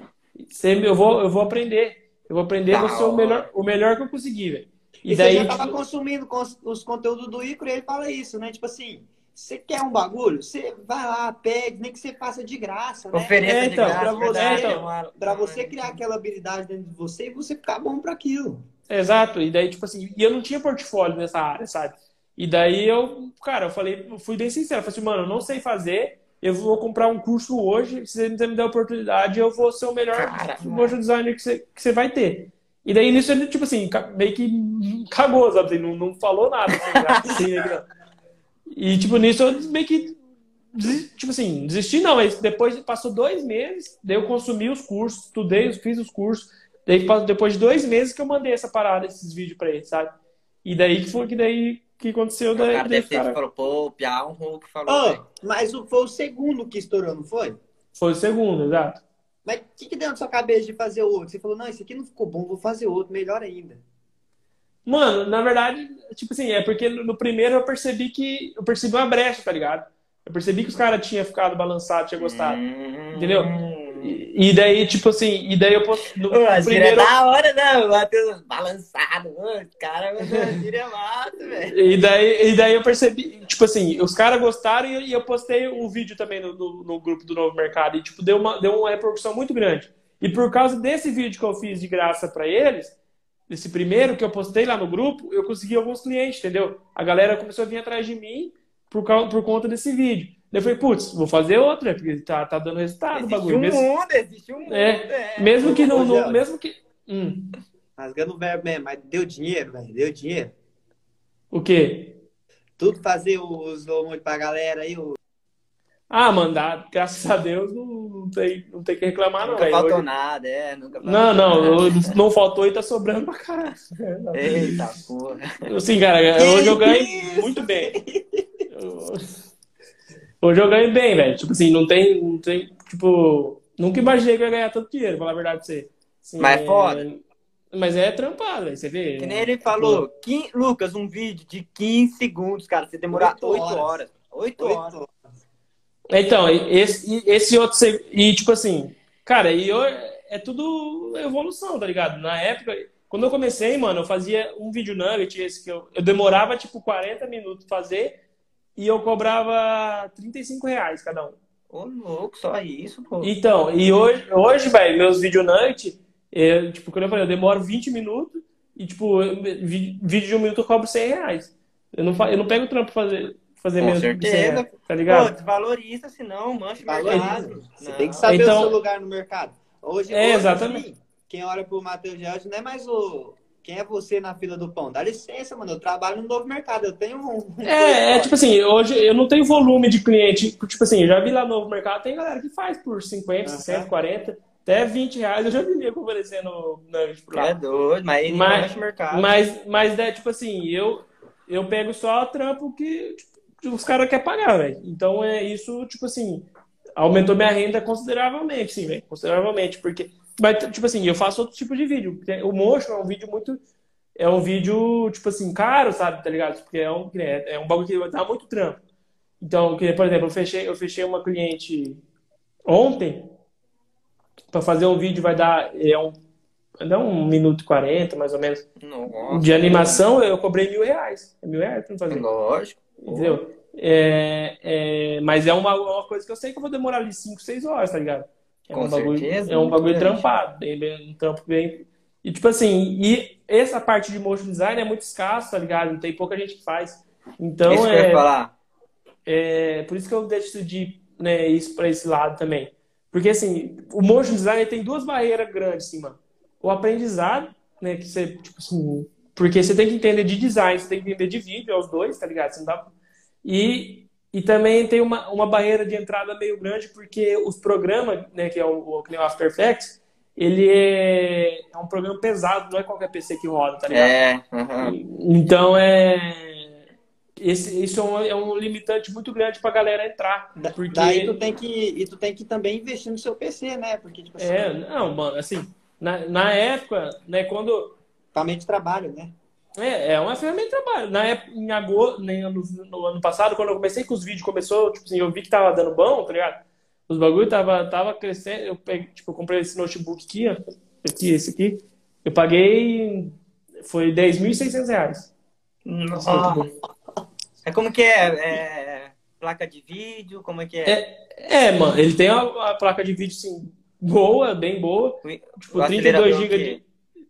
você, eu, vou, eu vou aprender. Eu vou aprender, vou ser o melhor, o melhor que eu conseguir, velho. E, e daí, você já tava tipo... consumindo os conteúdos do Icaro e ele fala isso, né? Tipo assim, você quer um bagulho? Você vai lá, pede, nem que você faça de graça, né? Ofereça é, então, de graça, pra você, é, então, pra você criar aquela habilidade dentro de você e você ficar bom para aquilo. Exato, e daí, tipo assim, e eu não tinha portfólio nessa área, sabe? E daí eu, cara, eu falei, eu fui bem sincero, falei assim, mano, eu não sei fazer, eu vou comprar um curso hoje, se você me der a oportunidade, eu vou ser o melhor motion designer que você, que você vai ter. E daí nisso ele, tipo assim, meio que cagou, sabe? Não, não falou nada. Assim, né? E, tipo, nisso eu meio que, tipo assim, desisti não. Mas depois passou dois meses, daí eu consumi os cursos, estudei, fiz os cursos. Daí, depois de dois meses que eu mandei essa parada, esses vídeos pra ele, sabe? E daí que foi que daí que aconteceu daí. O cara deve ter falou, pô, o Pia um Hulk falou. Oh, mas foi o segundo que estourou, não foi? Foi o segundo, exato. Mas o que, que deu na sua cabeça de fazer outro? Você falou, não, esse aqui não ficou bom, vou fazer outro, melhor ainda. Mano, na verdade, tipo assim, é porque no primeiro eu percebi que. Eu percebi uma brecha, tá ligado? Eu percebi que os caras tinham ficado balançados, tinham gostado. Hum... Entendeu? E, daí, tipo assim, e daí eu posso. No Ô, primeiro... da hora, né? O Matheus balançado, mano. Cara, é massa, velho. E daí, e daí eu percebi, tipo assim, os caras gostaram e, eu postei o um vídeo também no, no, no, grupo do Novo Mercado. E, tipo, deu uma, deu uma repercussão muito grande. E por causa desse vídeo que eu fiz de graça para eles, esse primeiro que eu postei lá no grupo, eu consegui alguns clientes, entendeu? A galera começou a vir atrás de mim por, causa, por conta desse vídeo. Eu falei, putz, vou fazer outro, né? Porque tá, tá dando resultado existe o bagulho. Um mesmo... mundo, existe um mundo, é, é. Mesmo que não. não mesmo que. Hum. Rasgando o verbo mesmo, mas deu dinheiro, velho. Deu dinheiro. O quê? Tudo fazer os muito pra galera aí. O... Ah, mandar, graças a Deus, não, não, tem, não tem que reclamar, nunca não. Nunca faltou Hoje... nada, é. Nunca faltou não, não, nada. não faltou e tá sobrando pra caralho. Eita porra. Assim, cara, hoje eu ganhei muito bem. Hoje eu ganho bem, velho. Tipo assim, não tem, não tem. Tipo, nunca imaginei que eu ia ganhar tanto dinheiro, pra falar a verdade pra você. Assim, Mas é foda. Mas é trampado, velho. Você vê. Que nem ele falou. Lucas, um vídeo de 15 segundos, cara. Você demorar 8, 8 horas. 8 horas. 8 horas. Então, esse, esse outro. E tipo assim, cara, e eu, é tudo evolução, tá ligado? Na época, quando eu comecei, mano, eu fazia um vídeo nugget, esse que eu, eu demorava tipo 40 minutos fazer e eu cobrava 35 reais cada um. Ô, louco, só isso, pô. Então, e hoje, hoje velho, meus vídeos night, eu, tipo, quando eu falei, eu demoro 20 minutos e, tipo, vídeo de um minuto eu cobro 100 reais. Eu não, eu não pego trampo pra fazer, fazer Com menos certeza. de 100 reais, tá ligado? Pô, desvaloriza, senão mancha o mercado. Você tem que saber então, o seu lugar no mercado. Hoje, é, hoje exatamente. Assim, quem olha pro Matheus Gerard não é mais o quem é você na fila do pão? Dá licença, mano. Eu trabalho no novo mercado. Eu tenho um. É, é tipo assim, hoje eu não tenho volume de cliente. Tipo assim, eu já vi lá no novo mercado, tem galera que faz por 50, uhum. 60, 40, até 20 reais. Eu já vi nego oferecendo nuggets por lá. É doido, mas ele mas, não mercado. Mas, mas é tipo assim, eu, eu pego só trampo que tipo, os caras querem pagar, velho. Então é isso, tipo assim, aumentou minha renda consideravelmente, sim, velho. Consideravelmente, porque mas, tipo assim, eu faço outro tipo de vídeo. O Motion é um vídeo muito. É um vídeo, tipo assim, caro, sabe? Tá ligado? Porque é um, é, é um bagulho que dá muito trampo. Então, por exemplo, eu fechei, eu fechei uma cliente ontem para fazer um vídeo vai dar é um, dá um minuto e quarenta, mais ou menos. Nossa, de animação, eu cobrei mil reais. É mil reais pra fazer. Lógico. Entendeu? É, é, mas é uma, uma coisa que eu sei que eu vou demorar ali 5, 6 horas, tá ligado? É Com um bagulho, certeza, é um bagulho trampado, bem, um trampo bem. E tipo assim, e essa parte de motion design é muito escassa, tá ligado? Tem pouca gente que faz. Então isso é. Que falar. É por isso que eu decidi né, isso para esse lado também. Porque assim, o motion design tem duas barreiras grandes, assim, mano. O aprendizado, né? Que você, tipo assim, porque você tem que entender de design, você tem que entender de vídeo, é os dois, tá ligado? Você não dá... E, e também tem uma, uma barreira de entrada meio grande, porque os programas, né, que é o, o, o After Effects, ele é, é, um programa pesado, não é qualquer PC que roda, tá ligado? É. Uhum. Então é. Esse, isso é um, é um limitante muito grande pra galera entrar. Porque... Daí tu tem que, e tu tem que também investir no seu PC, né? Porque, tipo assim, É, não, mano, assim, na, na época, né, quando. Ferramenta de trabalho, né? É, é uma ferramenta de trabalho. Na época, em agosto, no, no, ano passado, quando eu comecei com os vídeos, começou, tipo assim, eu vi que tava dando bom, tá ligado? Os bagulho tava, tava crescendo. Eu peguei, tipo, eu comprei esse notebook aqui, ó. Aqui, esse aqui. Eu paguei. Foi 10.600 reais. Nossa. É como que é? é? Placa de vídeo? Como é que é? É, é mano, ele tem a, a placa de vídeo, assim, boa, bem boa. Tipo, 32 GB de.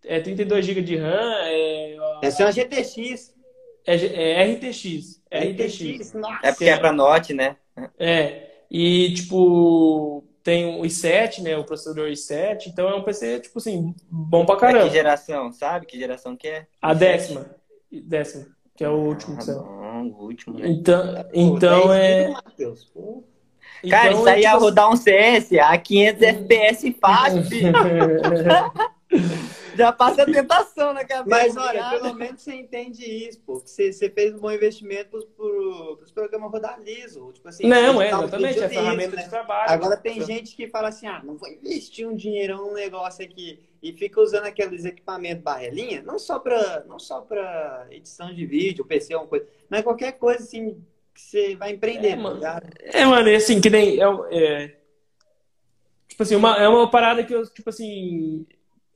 É 32 GB de RAM. É, Essa é uma GTX. É, é RTX. RTX. RTX. É porque é pra Note, né? É. E, tipo, tem o i7, né? O processador i7. Então é um PC, tipo assim, bom pra caramba. É que geração, sabe? Que geração que é? A décima. Décima. Que é o último que saiu. o último, né? Então, então é. Cara, então, isso aí ia tipo... rodar um CS a 500 FPS fácil, filho. Já passa a tentação na cabeça. Mas olha, pelo menos você entende isso, pô. Você, você fez um bom investimento para os programas rodar liso. Tipo assim, não, é, exatamente, é ferramenta né? de trabalho. Agora tem gente que fala assim, ah, não vou investir um dinheirão num negócio aqui e fica usando aqueles equipamentos barrelinha, não só para não só para edição de vídeo, PC uma coisa, mas qualquer coisa assim que você vai empreender, é, tá mano. É, mano, é assim, que nem é, é, tipo assim, uma, é uma parada que eu, tipo assim,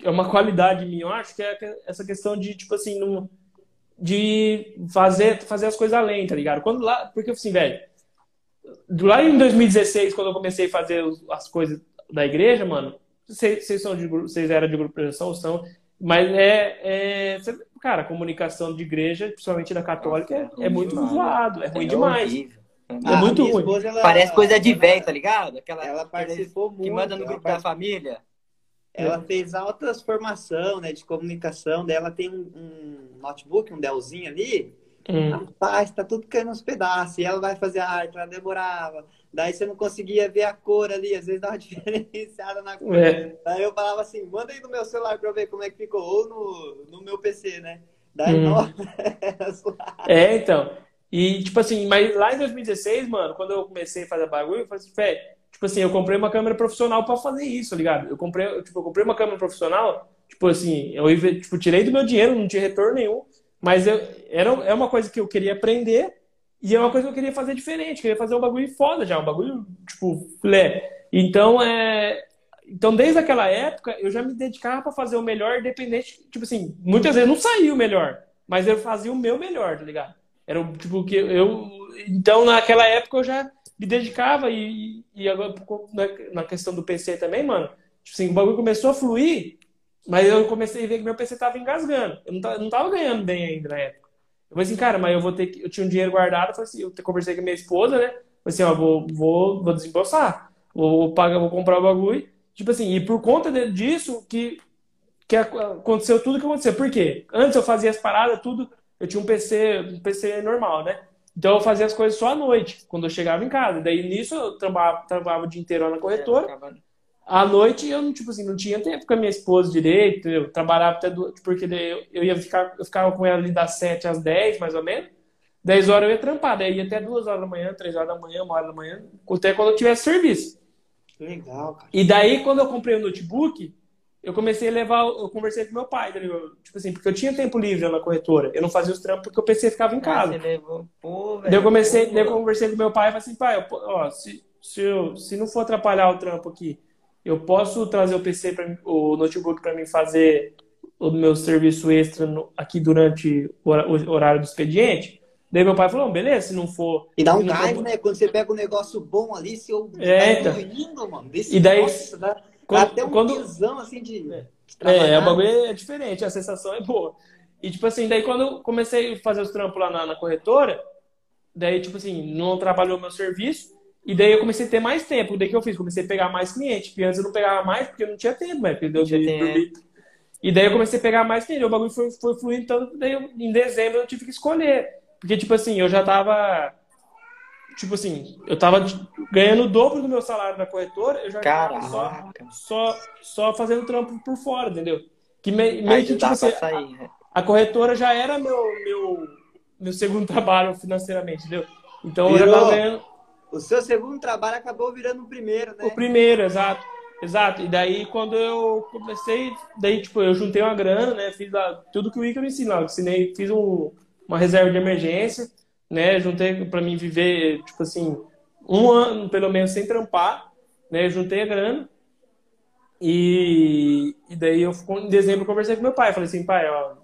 é uma qualidade minha, eu acho que é essa questão de, tipo assim, não, de fazer, fazer as coisas além, tá ligado? Quando lá, porque assim, velho, lá em 2016, quando eu comecei a fazer as coisas da igreja, mano, vocês, são de, vocês eram de grupo de projeção, são, mas é, é, cara, comunicação de igreja, principalmente da católica, é, é muito zoado, é ruim é demais. Horrível. É ah, muito ruim. Esposa, ela, Parece coisa de velho, tá ligado? Aquela, ela participou que muito. Que manda no grupo da família. Ela é. fez altas formação, né, de comunicação. Daí ela tem um, um notebook, um Dellzinho ali. Hum. Rapaz, tá tudo caindo nos pedaços. E ela vai fazer a arte, ela demorava. Daí você não conseguia ver a cor ali, às vezes dava uma diferenciada na cor. É. Daí eu falava assim, manda aí no meu celular pra eu ver como é que ficou, ou no, no meu PC, né? Daí, hum. nossa, É, então. E, tipo assim, mas lá em 2016, mano, quando eu comecei a fazer bagulho, eu falei assim, Fé, Tipo assim, eu comprei uma câmera profissional para fazer isso, tá ligado? Eu comprei, tipo, eu comprei uma câmera profissional, tipo assim, eu tipo, tirei do meu dinheiro, não tinha retorno nenhum, mas eu, era, é uma coisa que eu queria aprender e é uma coisa que eu queria fazer diferente, queria fazer um bagulho foda já, um bagulho, tipo, filé. Então, é, então, desde aquela época, eu já me dedicava para fazer o melhor, independente. Tipo assim, muitas vezes não saía o melhor, mas eu fazia o meu melhor, tá ligado? Era tipo que eu. Então, naquela época, eu já me dedicava e, e agora na questão do PC também, mano, tipo assim, o bagulho começou a fluir, mas eu comecei a ver que meu PC tava engasgando. Eu não tava, não tava ganhando bem ainda na época. Eu falei assim, cara, mas eu vou ter que. Eu tinha um dinheiro guardado, eu falei assim, eu conversei com a minha esposa, né? Falei assim, ó, vou, vou, vou desembolsar. Vou pagar, vou comprar o bagulho. Tipo assim, e por conta disso que, que aconteceu tudo que aconteceu. Por quê? Antes eu fazia as paradas, tudo. Eu tinha um PC, um PC normal, né? Então eu fazia as coisas só à noite, quando eu chegava em casa. Daí nisso eu trabalhava, trabalhava o dia inteiro na corretora. É, à noite eu não, tipo assim, não tinha tempo com a minha esposa direito. Eu trabalhava até do, porque eu, eu ia ficar, eu ficava com ela ali das 7 às 10, mais ou menos. 10 horas eu ia trampar, daí ia até 2 horas da manhã, 3 horas da manhã, 1 hora da manhã, até quando eu tivesse serviço. Legal, cara. E daí, quando eu comprei o notebook, eu comecei a levar, eu conversei com meu pai, tá tipo assim, porque eu tinha tempo livre na corretora. Eu não fazia os trampos porque o PC ficava em casa. levou, pô, velho, daí eu comecei, daí eu conversei com meu pai e falei assim, pai, ó, se, se, eu, se não for atrapalhar o trampo aqui, eu posso trazer o PC para o notebook para mim fazer o meu serviço extra no, aqui durante o horário do expediente? Daí meu pai falou, beleza, se não for. E dá um gás, for... né? Quando você pega um negócio bom ali, se eu é, tá então. mano. Desse e daí, nossa, dá... Quando, até um quando... visão, assim, de... É, é, o bagulho é diferente, a sensação é boa. E, tipo assim, daí quando eu comecei a fazer os trampos lá na, na corretora, daí, tipo assim, não trabalhou meu serviço, e daí eu comecei a ter mais tempo. Daí que eu fiz? Comecei a pegar mais cliente. Porque antes eu não pegava mais porque eu não tinha tempo, né? Porque eu tinha E daí eu comecei a pegar mais cliente. O bagulho foi, foi fluindo tanto. Daí eu, em dezembro eu tive que escolher. Porque, tipo assim, eu já tava. Tipo assim, eu tava ganhando o dobro do meu salário na corretora, eu já Caraca. tava só, só, só fazendo trampo por fora, entendeu? Que me- meio que, tipo assim, sair, né? a corretora já era meu, meu, meu segundo trabalho financeiramente, entendeu? Então eu já Virou. tava ganhando O seu segundo trabalho acabou virando o primeiro, né? o primeiro, exato. Exato. E daí quando eu comecei, daí tipo, eu juntei uma grana, né? Fiz lá, tudo que o Ícaro ensina, eu ensinei, fiz um- uma reserva de emergência, né? Juntei pra mim viver, tipo assim, um ano pelo menos sem trampar, né? Juntei a grana. E, e daí eu em dezembro eu conversei com meu pai, falei assim, pai, ó,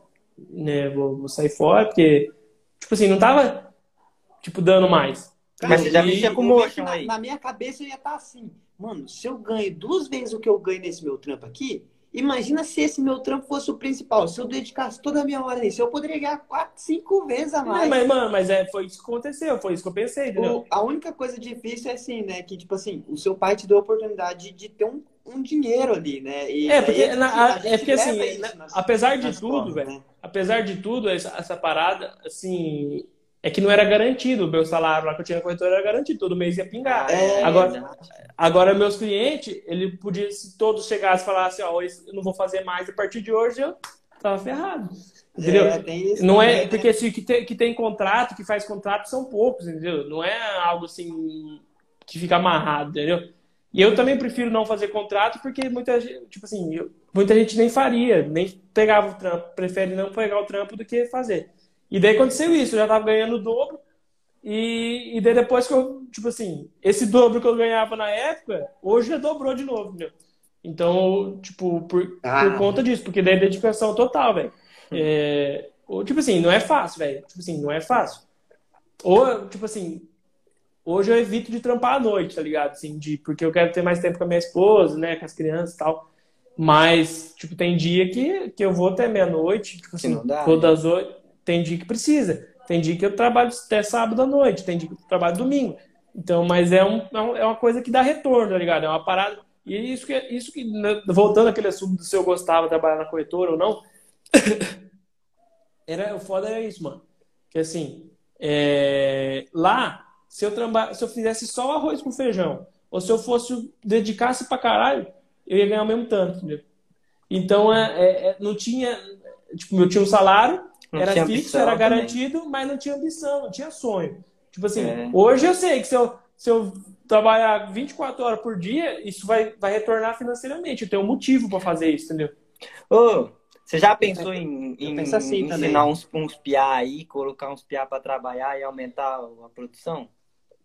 né, vou, vou sair fora porque tipo assim, não tava tipo dando mais. Mas você já mexia com motion na, aí. na minha cabeça eu ia estar assim, mano, se eu ganho duas vezes o que eu ganho nesse meu trampo aqui, imagina se esse meu trampo fosse o principal. Se eu dedicasse toda a minha hora nisso, eu poderia ganhar quatro, cinco vezes a Não, mais. mas, mano, mas é, foi isso que aconteceu, foi isso que eu pensei, entendeu? O- a única coisa difícil é assim, né? Que, tipo assim, o seu pai te deu a oportunidade de ter um, um dinheiro ali, né? E É, porque, aí na- a é porque, assim, nas- apesar de tudo, costas, velho, né? apesar de tudo, essa, essa parada, assim, é que não era garantido. O meu salário lá que eu tinha na corretora era garantido, todo mês ia pingar. É, Agora, agora meus clientes, ele podia, se todos chegassem e falassem, ó, esse eu não vou fazer mais a partir de hoje, eu tava ferrado. Entendeu? É, isso Não é né? porque assim, que tem, que tem contrato, que faz contrato, são poucos, entendeu? Não é algo assim que fica amarrado, entendeu? E eu também prefiro não fazer contrato porque muita gente, tipo assim, eu- muita gente nem faria, nem pegava o trampo, prefere não pegar o trampo do que fazer. E daí aconteceu isso, eu já tava ganhando o dobro. E, e daí depois que eu, tipo assim, esse dobro que eu ganhava na época, hoje já dobrou de novo, entendeu? Então, tipo, por, Ah. por conta disso, porque daí é dedicação total, velho. É, ou, tipo assim, não é fácil, velho. Tipo assim, não é fácil. Ou, tipo assim, hoje eu evito de trampar à noite, tá ligado? Assim, de, porque eu quero ter mais tempo com a minha esposa, né, com as crianças e tal. Mas, tipo, tem dia que, que eu vou até meia-noite, tipo assim, não dá, vou né? das oito. Tem dia que precisa. Tem dia que eu trabalho até sábado à noite, tem dia que eu trabalho domingo. Então, mas é, um, é é uma coisa que dá retorno, tá ligado? É uma parada. E isso que, isso que né, voltando àquele assunto se eu gostava de trabalhar na corretora ou não, era, o foda era isso, mano. Que assim, é, lá, se eu, traba, se eu fizesse só arroz com feijão, ou se eu fosse, dedicasse pra caralho, eu ia ganhar o mesmo tanto, entendeu? Então, é, é- é- não tinha, tipo, eu tinha um salário, Não era fixo, ambição era também. garantido, mas não tinha ambição, não tinha sonho. Tipo assim, É. hoje eu sei que se eu, se eu trabalhar 24 horas por dia, isso vai, vai retornar financeiramente. Eu tenho um motivo pra fazer isso, entendeu? Ô, você já pensou em, em assim ensinar também. uns, uns piá aí, colocar uns piá pra trabalhar e aumentar a produção?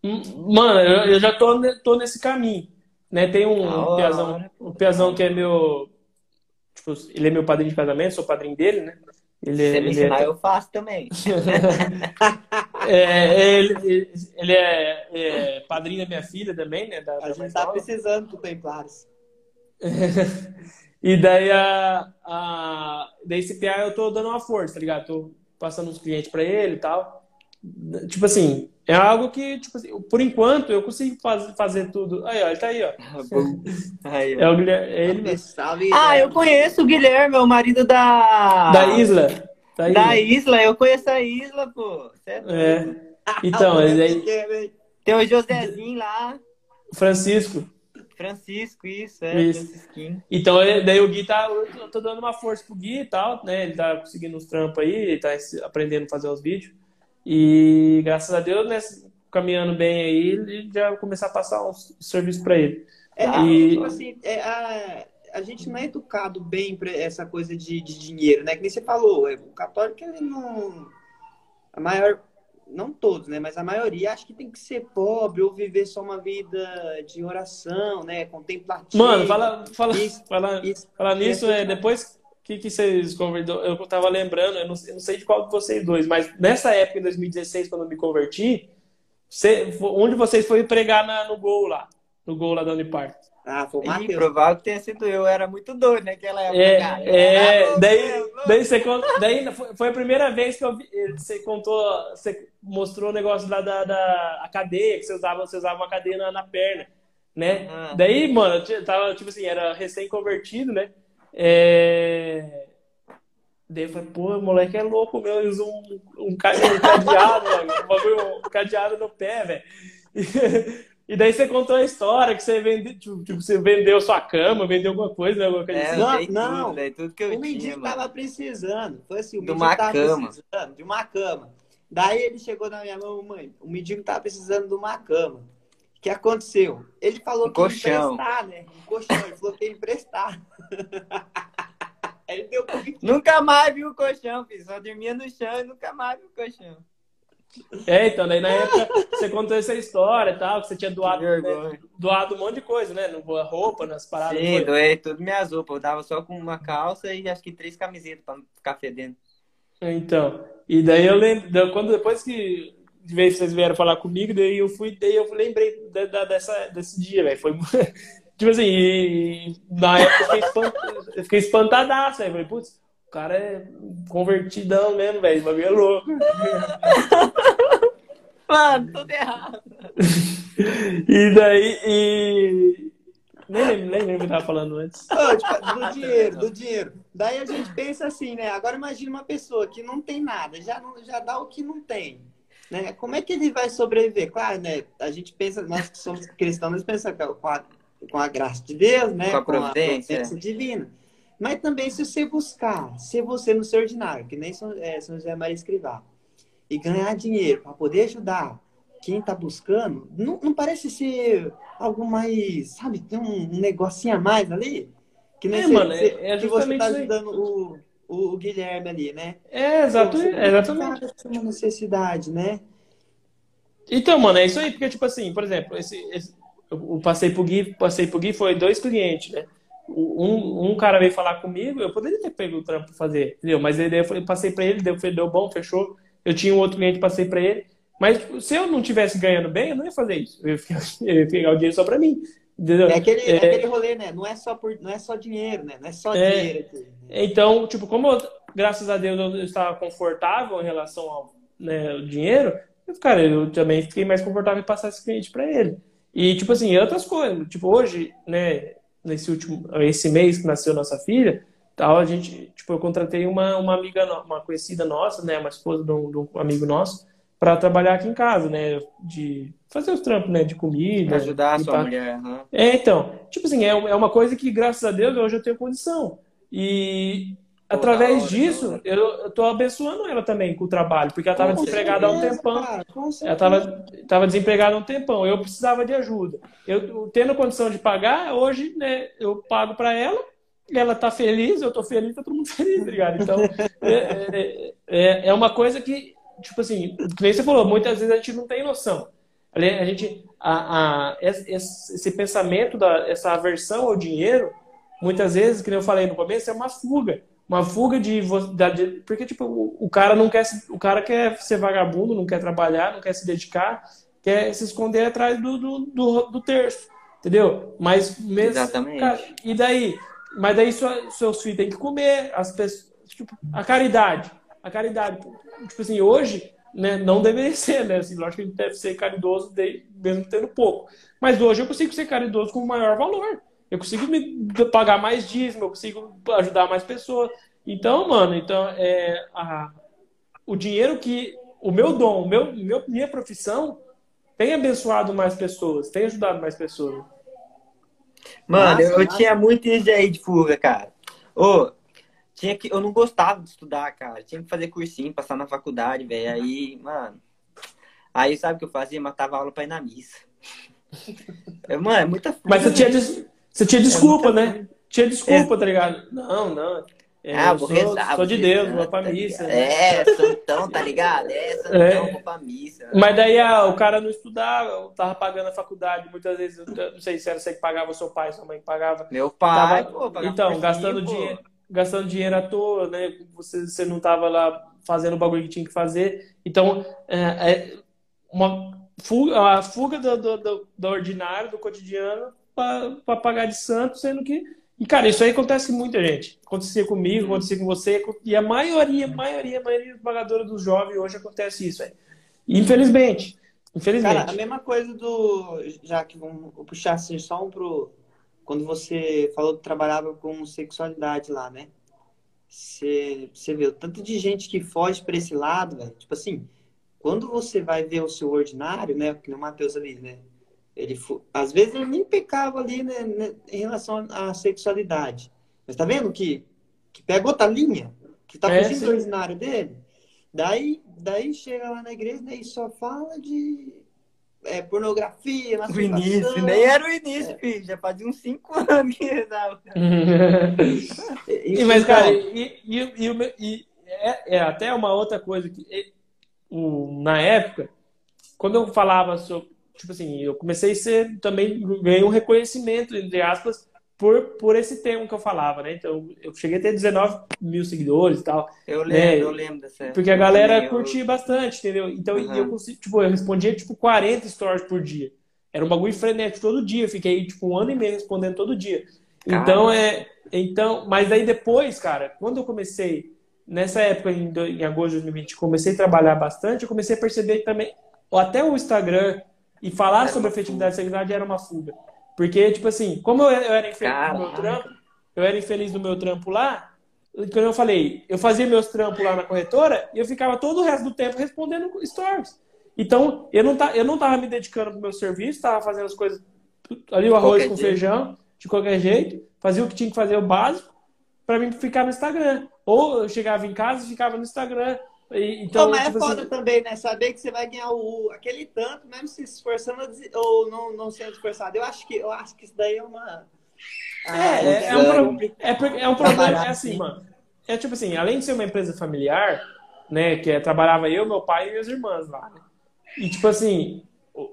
Hum, Mano, eu, eu já tô, tô nesse caminho. Né? Tem um, um piazão, um piazão que é meu. Tipo, ele é meu padrinho de casamento, sou padrinho dele, né? Ele, Se você me ele é- ensinar, eu faço também. É, ele, ele é, é padrinho da minha filha também, né? Da, A da gente tá nova. precisando do Templares. E daí a, a daí esse PA eu tô dando uma força, tá ligado? Tô passando uns clientes pra ele e tal. Tipo assim, é algo que, tipo assim, por enquanto eu consigo faz, fazer tudo. Aí, ó, ele tá aí, ó. Aí, ó. É, o Guilherme, é ele mesmo. Salve, Ah, eu conheço o Guilherme, é o marido da... Da Isla. Tá aí. Da Isla, eu conheço a Isla, pô. Cê é. É. Então, ele aí, Guilherme. Tem o Josézinho lá, Francisco. Francisco, isso, é, Isso. Então, ele- daí o Gui tá. Eu tô dando uma força pro Gui e tal, né? Ele tá conseguindo uns trampos aí, ele tá aprendendo a fazer os vídeos. E graças a Deus, né? Caminhando bem aí, ele já vai começar a passar uns serviços pra ele. É, e, tipo assim, é, a, a gente não é educado bem pra essa coisa de, de dinheiro, né? Que nem você falou, é, o católico, ele não. A maior. Não todos, né? Mas a maioria acha que tem que ser pobre ou viver só uma vida de oração, né? Contemplativa. Mano, fala, fala, Isso, fala, isso. fala nisso, Isso. é, depois que, que vocês converteram, eu tava lembrando, eu não, eu não sei de qual de vocês dois, mas nessa época, em 2016, quando eu me converti, você, onde vocês foram pregar na- no gol lá, no gol lá da Unipar? Ah, foi o Ih, Matheus. provável que tenha sido eu, eu era muito doido naquela época, É, cara. é, Ah, daí, Deus, daí você daí foi, foi a primeira vez que eu vi, você contou, você mostrou o negócio lá da, da a cadeia, que você usava, você usava uma cadeia na, na perna, né? Ah. Daí, mano, eu tava, tipo assim, era recém-convertido, né? É, Daí eu falei, pô, moleque é louco, meu, ele usa um, um, cadeado, mano, um, bagulho, um cadeado no pé, velho. E daí você contou a história que você vendeu, tipo, tipo, você vendeu sua cama, vendeu alguma coisa, né? Alguma coisa É, assim. Não, não, não. tudo, tudo que eu O mendigo tava precisando. Foi assim, o De mendigo uma tava cama. precisando de uma cama. Daí ele chegou na minha mão, mãe, o mendigo tava precisando de uma cama. O que aconteceu? Ele falou Um que ia colchão. emprestar, né? Um colchão. Ele falou que ia emprestar. ele deu. Nunca mais vi o colchão, filho. Só dormia no chão e nunca mais vi o colchão. É, então, daí na época você contou essa história e tal, que você tinha doado, né, doado um monte de coisa, né? No roupa, nas paradas. Sim, foi? doei tudo minhas roupas. Eu dava só com uma calça e acho que três camisetas pra não ficar fedendo. Então, e daí eu lembro, quando depois que de vez vocês vieram falar comigo, daí eu fui, daí eu lembrei da- da- dessa, desse dia, velho. Foi tipo assim, e, na época eu fiquei, espant... eu fiquei espantadaço, velho. Falei, putz, o cara é convertidão mesmo, velho. O bagulho é louco. Mano, tudo errado. E daí, e. Nem lembro, nem lembro o que eu tava falando antes. Ô, tipo, do dinheiro, do dinheiro. Daí a gente pensa assim, né? Agora imagina uma pessoa que não tem nada, já, não, já dá o que não tem. Né? Como é que ele vai sobreviver? Claro, né? A gente pensa, nós que somos cristãos, nós pensamos com a, com a graça de Deus, né? Com a providência. divina. Mas também se você buscar, ser você no seu ordinário, que nem São, é, São José Maria Escrivá, e ganhar dinheiro para poder ajudar quem está buscando, não, não parece ser algo mais, sabe, tem um, negocinho a mais ali? Que nem É, você- mano, é- é que você tá ajudando o, o, o Guilherme ali, né? É, exato, Você é, exatamente. é uma necessidade, né? Então, mano, é isso aí, porque, tipo assim, por exemplo, esse, esse, eu passei pro Gui, passei pro Gui, foi dois clientes, né? Um, um cara veio falar comigo, eu poderia ter pego o trampo pra fazer, entendeu? Mas aí eu falei- passei pra ele, deu, deu bom, fechou. Eu tinha um outro cliente, passei pra ele. Mas tipo, se eu não tivesse ganhando bem, eu não ia fazer isso. Eu ia, ficar- eu ia pegar o dinheiro só pra mim. Entendeu? É aquele, É, aquele rolê, né? Não é só por, não é só dinheiro, né? Não é só É. dinheiro aqui. né? Então, tipo, como eu, graças a Deus eu estava confortável em relação ao né, dinheiro, eu, cara, eu também fiquei mais confortável em passar esse cliente para ele. E, tipo assim, outras coisas. Tipo, hoje, né, nesse último, esse mês que nasceu nossa filha, tal, a gente, tipo, eu contratei uma, uma amiga, uma conhecida nossa, né, uma esposa de um, de um amigo nosso, para trabalhar aqui em casa, né, de fazer os trampos, né, de comida. Pra ajudar a e sua mulher. aham. É, então, tipo assim, é, é uma coisa que, graças a Deus, hoje eu tenho condição. E Pô, através hora, disso, eu, tô abençoando ela também com o trabalho, porque ela estava Com desempregada há um certeza, tempão. cara, Ela certeza. estava tava desempregada há um tempão. Eu precisava de ajuda. Eu tendo condição de pagar, hoje, né, eu pago para ela, ela tá feliz, eu tô feliz, tá todo mundo feliz, tá ligado? Então, é, é, é, é uma coisa que, tipo assim, nem você falou, muitas vezes a gente não tem noção. A gente, a, a, esse, pensamento, da, essa aversão ao dinheiro, muitas vezes, que eu falei no começo, é uma fuga. Uma fuga de, da- de porque tipo o, o cara não quer o cara quer ser vagabundo, não quer trabalhar, não quer se dedicar, quer se esconder atrás do, do, do, do terço, entendeu? Mas mesmo Exatamente. cara, e daí, mas daí sua- seus filhos têm que comer, as pessoas, tipo, a caridade, a caridade, tipo assim, hoje, né, não deveria ser, né? Assim, lógico que a gente deve ser caridoso de- mesmo tendo pouco, mas hoje eu consigo ser caridoso com maior valor. Eu consigo me pagar mais dízimo, eu consigo ajudar mais pessoas. Então, mano, então é a- o dinheiro que o meu dom, o meu, meu minha profissão tem abençoado mais pessoas, tem ajudado mais pessoas. Mano, eu, eu tinha muito isso aí de fuga, cara. Ô, tinha que, eu não gostava de estudar, cara. Tinha que fazer cursinho, passar na faculdade, velho. Aí, mano. Aí sabe o que eu fazia? Matava aula pra ir na missa. É, Mano, é muita. Mas você tinha, des- você tinha desculpa, muita né? Tinha desculpa, tá ligado? Não, não. É, Ah, eu vou sou, rezar. sou de Deus, vou pra tá missa. ligado? É, santão, tá ligado? É, santão, É. vou pra missa. Mas daí ah, o cara não estudava, eu tava pagando a faculdade. Muitas vezes, eu não sei se era você que pagava, seu pai, sua mãe que pagava. Meu pai, Tava- pô, pagava então, gastando dinheiro, gastando dinheiro à toa, né? Você, você não tava lá fazendo o bagulho que tinha que fazer. Então, é, é uma fuga, a fuga do, do, do, do ordinário, do cotidiano, para pagar de santo, sendo que. E, cara, isso aí acontece com muita gente. Acontecia comigo, acontecia com você, e a maioria, maioria, maioria esmagadora dos jovens hoje acontece isso, velho. Infelizmente. Infelizmente. Cara, a mesma coisa do. Já que vamos puxar assim só um pro. Quando você falou que trabalhava com sexualidade lá, né? você, você vê o tanto de gente que foge para esse lado, velho. Tipo assim, quando você vai ver o seu ordinário, né? Que o Matheus ali, né? Ele, às vezes ele nem pecava ali né, né, em relação à sexualidade. Mas tá vendo que, que pega outra linha? Que tá é, fugindo do ordinário dele? Daí, daí chega lá na igreja né, e só fala de é, pornografia, O início, nem era o início, é. filho. Já fazia uns 5 anos que tava. e, mas, cara, e, e, e, e é, é, até uma outra coisa que o, na época, quando eu falava sobre. Tipo assim, eu comecei a ser também, ganhei um reconhecimento, entre aspas, por, por esse tema que eu falava, né? Então, eu cheguei a ter 19 mil seguidores e tal. Eu lembro, né? eu lembro dessa Porque a galera curtia eu... bastante, entendeu? Então, uhum. eu, tipo, eu respondia, tipo, 40 stories por dia. Era um bagulho frenético todo dia. Eu fiquei, tipo, um ano e meio respondendo todo dia. Caramba. Então, é... Então, mas aí depois, cara, quando eu comecei, nessa época, em, em agosto de 2020, comecei a trabalhar bastante, eu comecei a perceber também, até o Instagram e falar sobre afetividade e sexualidade era uma fuga. Porque, tipo assim, como eu, era infeliz Caraca. no meu trampo, eu era infeliz no meu trampo lá, quando eu falei, eu fazia meus trampos lá na corretora e eu ficava todo o resto do tempo respondendo stories. Então, eu não, tá, eu não tava me dedicando pro meu serviço, tava fazendo as coisas ali, o arroz com jeito. feijão, de qualquer jeito, fazia o que tinha que fazer, o básico, para mim ficar no Instagram. Ou eu chegava em casa e ficava no Instagram. Então, mas é tipo é foda assim... também, né? Saber que você vai ganhar o, aquele tanto, mesmo se esforçando ou não, não sendo esforçado. Eu acho que, eu acho que isso daí é uma. Ah, é, é, é, um, é, é um problema. É assim, mano. É tipo assim, além de ser uma empresa familiar, né? Que é, trabalhava eu, meu pai e minhas irmãs lá. Né? E tipo assim, o,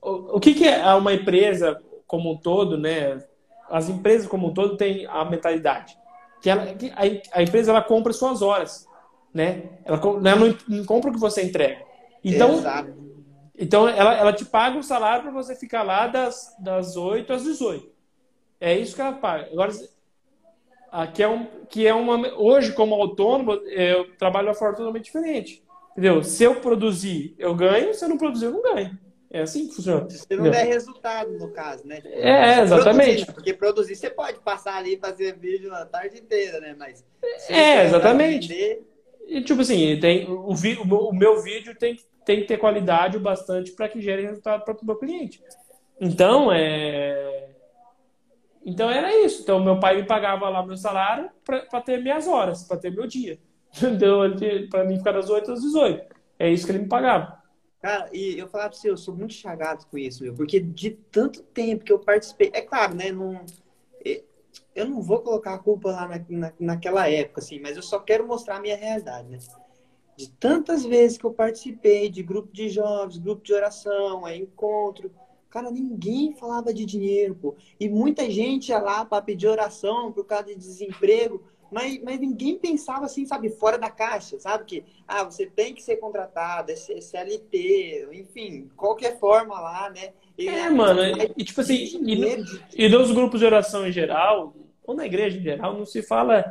o, o que, que é uma empresa como um todo, né? As empresas como um todo têm a mentalidade. Que, ela, que a, a empresa ela compra suas horas né? Ela, ela não, compra o que você entrega. Então, Exato. então ela, ela te paga um salário para você ficar lá das, das 8 às 18. É isso que ela paga. Agora, aqui é um, que é uma. Hoje, como autônomo, eu trabalho de uma forma totalmente diferente. Entendeu? Se eu produzir, eu ganho. Se eu não produzir, eu não ganho. É assim que funciona. Se não der resultado, no caso, né? É, exatamente. Produzir, porque produzir, você pode passar ali e fazer vídeo a tarde inteira, né? Mas. É, exatamente. Vender, e, tipo assim, tem, o, vi, o, meu vídeo tem, tem que ter qualidade o bastante para que gere resultado para o meu cliente. Então, é... Então era isso. Então, meu pai me pagava lá meu salário para ter minhas horas, para ter meu dia. Então, para mim ficar das 8 às 18. É isso que ele me pagava. Cara, e eu falava pra você, eu sou muito chagado com isso, meu, porque de tanto tempo que eu participei, é claro, né, não, eu não vou colocar a culpa lá na, na, naquela época, assim, mas eu só quero mostrar a minha realidade, né? De tantas vezes que eu participei de grupo de jovens, grupo de oração, é encontro, cara, ninguém falava de dinheiro, pô. E muita gente ia lá para pedir oração por causa de desemprego, mas, mas ninguém pensava assim, sabe, fora da caixa, sabe? Que, ah, você tem que ser contratado, é CLT, enfim, qualquer forma lá, né? E, é, mano, e, tipo assim, e, e nos grupos de oração em geral, ou na igreja em geral, não se fala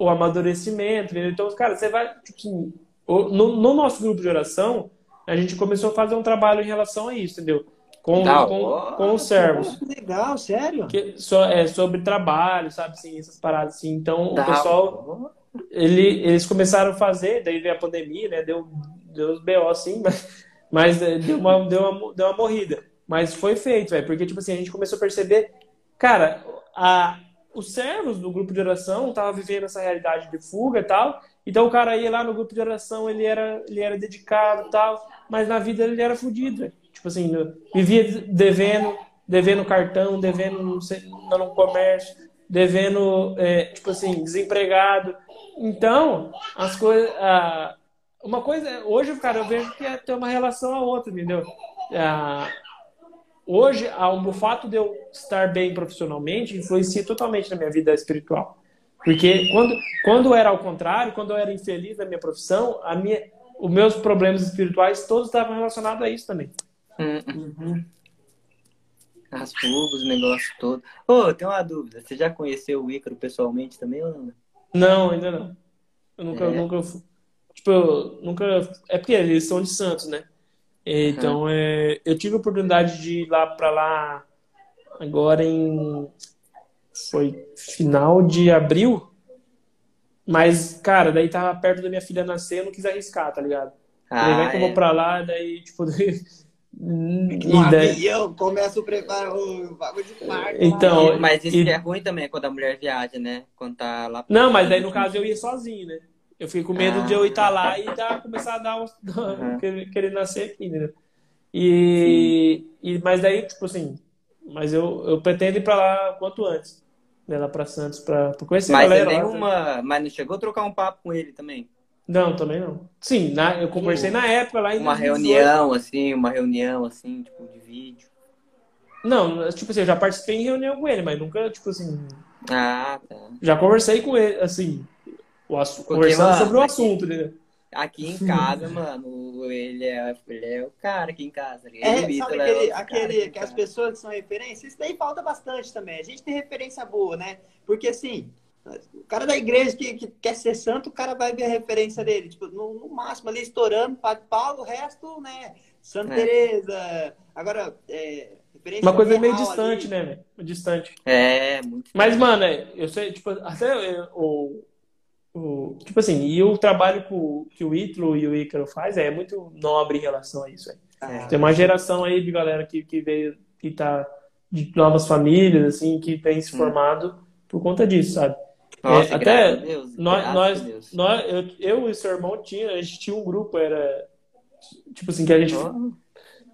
o amadurecimento. Entendeu? Então, cara, você vai. Tipo assim, no, no, nosso grupo de oração, a gente começou a fazer um trabalho em relação a isso, entendeu? Com, tá, com, com os servos. Legal, sério? Que, so, é, sobre trabalho, sabe, assim, essas paradas assim. Então, o pessoal. Ele, eles começaram a fazer, daí veio a pandemia, né? Deu, deu os BO assim, mas, mas é, deu, uma, deu, uma, deu uma morrida. Mas foi feito, velho, porque, tipo assim, a gente começou a perceber Cara, a, os servos do grupo de oração estavam vivendo essa realidade de fuga e tal. Então o cara ia lá no grupo de oração, ele era, ele era dedicado e tal, mas na vida ele era fodido. Tipo assim, vivia devendo, devendo cartão, devendo no, no comércio, devendo, é, tipo assim, desempregado. Então, as coisas. uma coisa. Hoje, cara, eu vejo que é ter uma relação a outra, entendeu? hoje, o fato de eu estar bem profissionalmente influencia totalmente na minha vida espiritual. Porque quando, quando era ao contrário, quando eu era infeliz na minha profissão, a minha, os meus problemas espirituais todos estavam relacionados a isso também. Uhum. As fugas, o negócio todo. Ô, oh, tem uma dúvida. Você já conheceu o Ícaro pessoalmente também ou não? Não, ainda não. Eu nunca, é. nunca. Tipo, eu nunca. É porque eles são de Santos, né? Então, uhum. é, eu tive a oportunidade de ir lá para lá agora em foi final de abril Mas, cara, daí tava perto da minha filha nascer, eu não quis arriscar, tá ligado? Ah, Falei, vai que eu é. vou pra lá, daí, tipo. No e daí... avião, começa o preparo, o bagulho de parto. Então, lá. E- mas isso e- que é ruim também quando a mulher viaja, né? Quando tá lá. Não, mas daí no caso eu ia sozinho, né? Eu fiquei com medo Ah. de eu estar lá e dar, começar a dar um, Uhum. querer, querer nascer aqui, né? E, e mas daí, tipo assim, mas eu, eu pretendo ir pra lá quanto antes, né? Lá pra Santos, pra, pra conhecer a Mas é galera lá. né? nenhuma. Mas não chegou a trocar um papo com ele também. Não, também não. Sim, na, eu conversei na época lá em Uma 2018. reunião, assim, uma reunião, assim, tipo, de vídeo. Não, tipo assim, eu já participei em reunião com ele, mas nunca, tipo assim, Ah, tá. já conversei com ele, assim, o assu- conversando mano, sobre o aqui- assunto, né? Aqui em casa, mano, ele é, ele é o cara aqui em casa. Ele É, imita, sabe ele é aquele, cara aquele aqui que as casa. pessoas que são referência? Isso daí falta bastante também. A gente tem referência boa, né? Porque assim, o cara da igreja que, que quer ser santo, o cara vai ver a referência dele. Tipo, no, no máximo ali estourando, Padre Paulo, o resto, né? Santa É. Teresa. Agora, é, referência Uma coisa meio distante, ali. né, velho? Distante. É, muito. Mas, mano, é, eu sei, tipo, até é, o, o. Tipo assim, e o trabalho que o, que o Ítalo e o Ícaro faz é muito nobre em relação a isso. Ah, Tem uma geração aí de galera que, que veio, que tá de novas famílias, assim, que tem se Hum. formado por conta disso, sabe? Nossa, É, até Deus. Nós, nós, nós eu, eu e seu irmão tinha, a gente tinha um grupo, era tipo assim, que a gente Ó,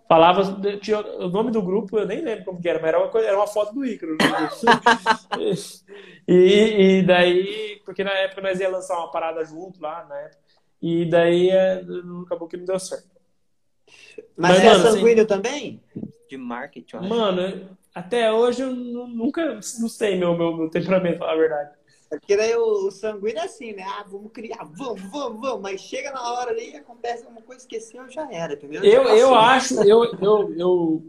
falava, tinha, o nome do grupo eu nem lembro como que era, mas era uma, coisa, era uma foto do Ícaro. né? e, e daí, porque na época nós ia lançar uma parada junto lá, na época, e daí é, acabou que não deu certo. Mas, Mas, é mano, assim- sanguíneo também? de marketing. Mano, até hoje eu nu- nunca, não sei meu, meu, meu temperamento, falar a verdade. É Porque daí o, o sanguíneo é assim, né? Ah, vamos criar, vamos, vamos, vamos. Mas chega na hora ali, acontece alguma coisa, esqueceu, já era, entendeu? Eu, Já eu acho, eu, eu, eu,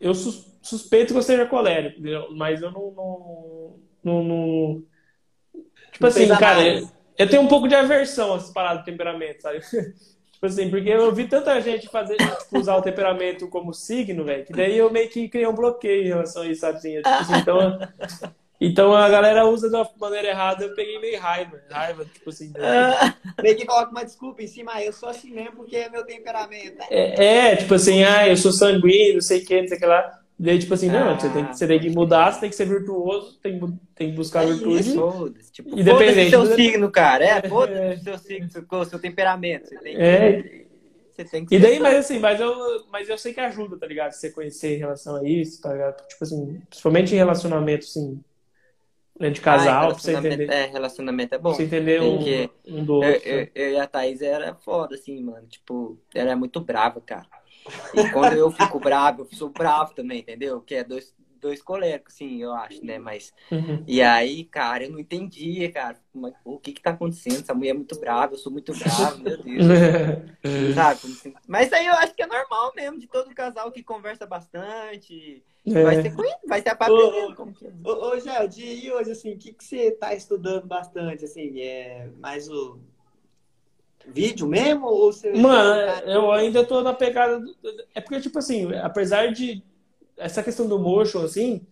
eu sus- suspeito que eu seja colérico, entendeu? mas eu não. não, não, não- Tipo Não assim, cara, eu, eu tenho um pouco de aversão a essas paradas de temperamento, sabe? tipo assim, porque eu vi tanta gente fazer, tipo, usar o temperamento como signo, velho, que daí eu meio que criei um bloqueio em relação a isso, sabe? Assim, eu, tipo assim, então, então a galera usa de uma maneira errada, eu peguei meio raiva, raiva, tipo assim. né? Meio que coloca uma desculpa em cima, ah, eu sou assim mesmo porque é meu temperamento. É, é, tipo assim, ah, eu sou sanguíneo, não sei o que, não sei o que lá. Daí, tipo assim, não, Ah. você, tem, que- você tem que mudar, você tem que ser virtuoso, tem, que tem que buscar É virtude. isso. Tipo, Independente seu do- signo, cara. É. É, foda-se o seu signo, o seu temperamento. Você tem que, É. você tem que E daí, mas assim, mas eu, mas eu sei que ajuda, tá ligado? Você conhecer em relação a isso, tá ligado? Tipo assim, principalmente em relacionamento, assim, de casal, Ah, pra você entender, É, relacionamento é bom. pra você entender um, um do Eu, outro. eu, eu e a Thaís era foda, assim, mano. Tipo, ela é muito brava, cara. E quando eu fico bravo, eu sou bravo também, entendeu? Que é dois, dois coléricos, assim, eu acho, né? Mas. Uhum. E aí, cara, eu não entendia, cara. Mas, pô, o que que tá acontecendo? Essa mulher é muito brava, eu sou muito bravo, meu Deus. Sabe? Assim? Mas aí eu acho que é normal mesmo, de todo casal que conversa bastante. Vai É. ser, com- vai ser aprendendo. Ô, como que é. Ô, ô Gelde, e hoje, assim, o que, que você tá estudando bastante, assim, é mais o vídeo mesmo, ou você... Mano, eu ainda tô na pegada. do- É porque, tipo assim, apesar de essa questão do motion, assim,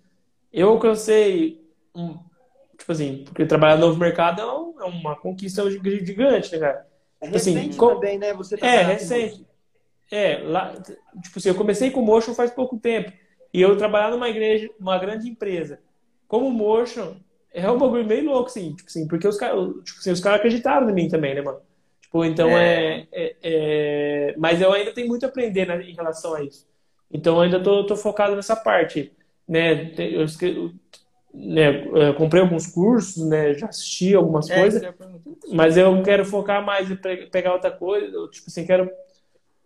eu alcancei um. Tipo assim, porque trabalhar no novo mercado é, é uma conquista gigante, né, cara? É tipo assim, recente com- também, né? Você É, trabalhar com recente. É, lá, tipo assim, eu comecei com motion faz pouco tempo. E eu trabalhar numa igreja, uma grande empresa. Como motion, é um bagulho meio louco, assim, tipo assim, porque os caras, tipo assim, os caras acreditaram em mim também, né, mano? Tipo, então é, é- é- Mas eu ainda tenho muito a aprender né, em relação a isso. Então ainda tô, tô focado nessa parte, né? Eu, né, eu comprei alguns cursos, né? Já assisti algumas É, coisas. Mas eu quero focar mais pe- pegar outra coisa. Eu, tipo assim, quero.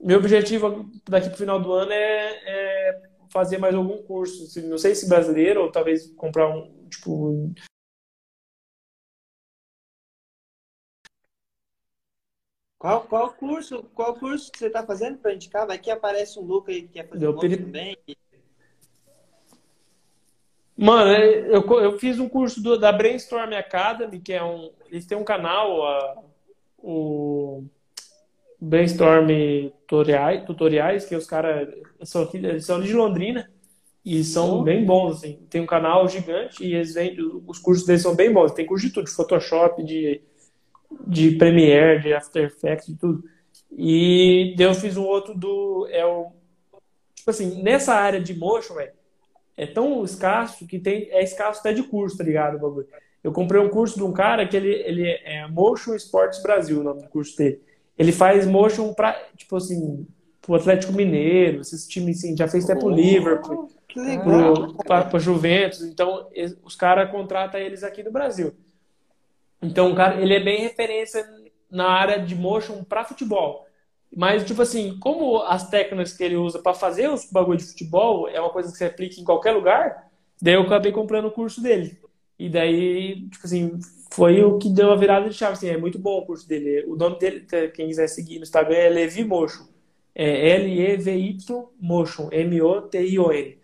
Meu objetivo daqui pro final do ano é, é fazer mais algum curso. assim, Não sei se brasileiro, ou talvez comprar um. Tipo. Qual, qual curso, qual curso que você tá fazendo para indicar? Vai que aparece um Luca aí que quer fazer Deu um peri- também. Mano, é, eu, eu fiz um curso do- da Brainstorm Academy, que é um. Eles têm um canal, a- o Brainstorm tutoriais, tutoriais que os caras são, são de Londrina e são Oh. bem bons, assim. Tem um canal gigante e eles vendem, os cursos deles são bem bons. Tem curso de tudo, de Photoshop, de de Premiere, de After Effects, de tudo. E eu fiz um outro do. É o, tipo assim, nessa área de motion, velho, é tão escasso que tem, é escasso até de curso, tá ligado? Bagulho. Eu comprei um curso de um cara que ele, ele é Motion Sports Brasil, o nome do curso dele. Ele faz motion pra, tipo assim, pro Atlético Mineiro, esses times assim, já fez até pro oh, Liverpool, que legal. pro, pra, pra Juventus. Então, os caras contratam eles aqui no Brasil. Então, cara, ele é bem referência na área de motion para futebol. Mas, tipo assim, como as técnicas que ele usa para fazer os bagulho de futebol é uma coisa que você aplica em qualquer lugar, daí eu acabei comprando o curso dele. E daí, tipo assim, foi o que deu a virada de chave. Assim, é muito bom o curso dele. O nome dele, quem quiser seguir no Instagram, é Levi Motion. É L-E-V-Y Motion. M-O-T-I-O-N.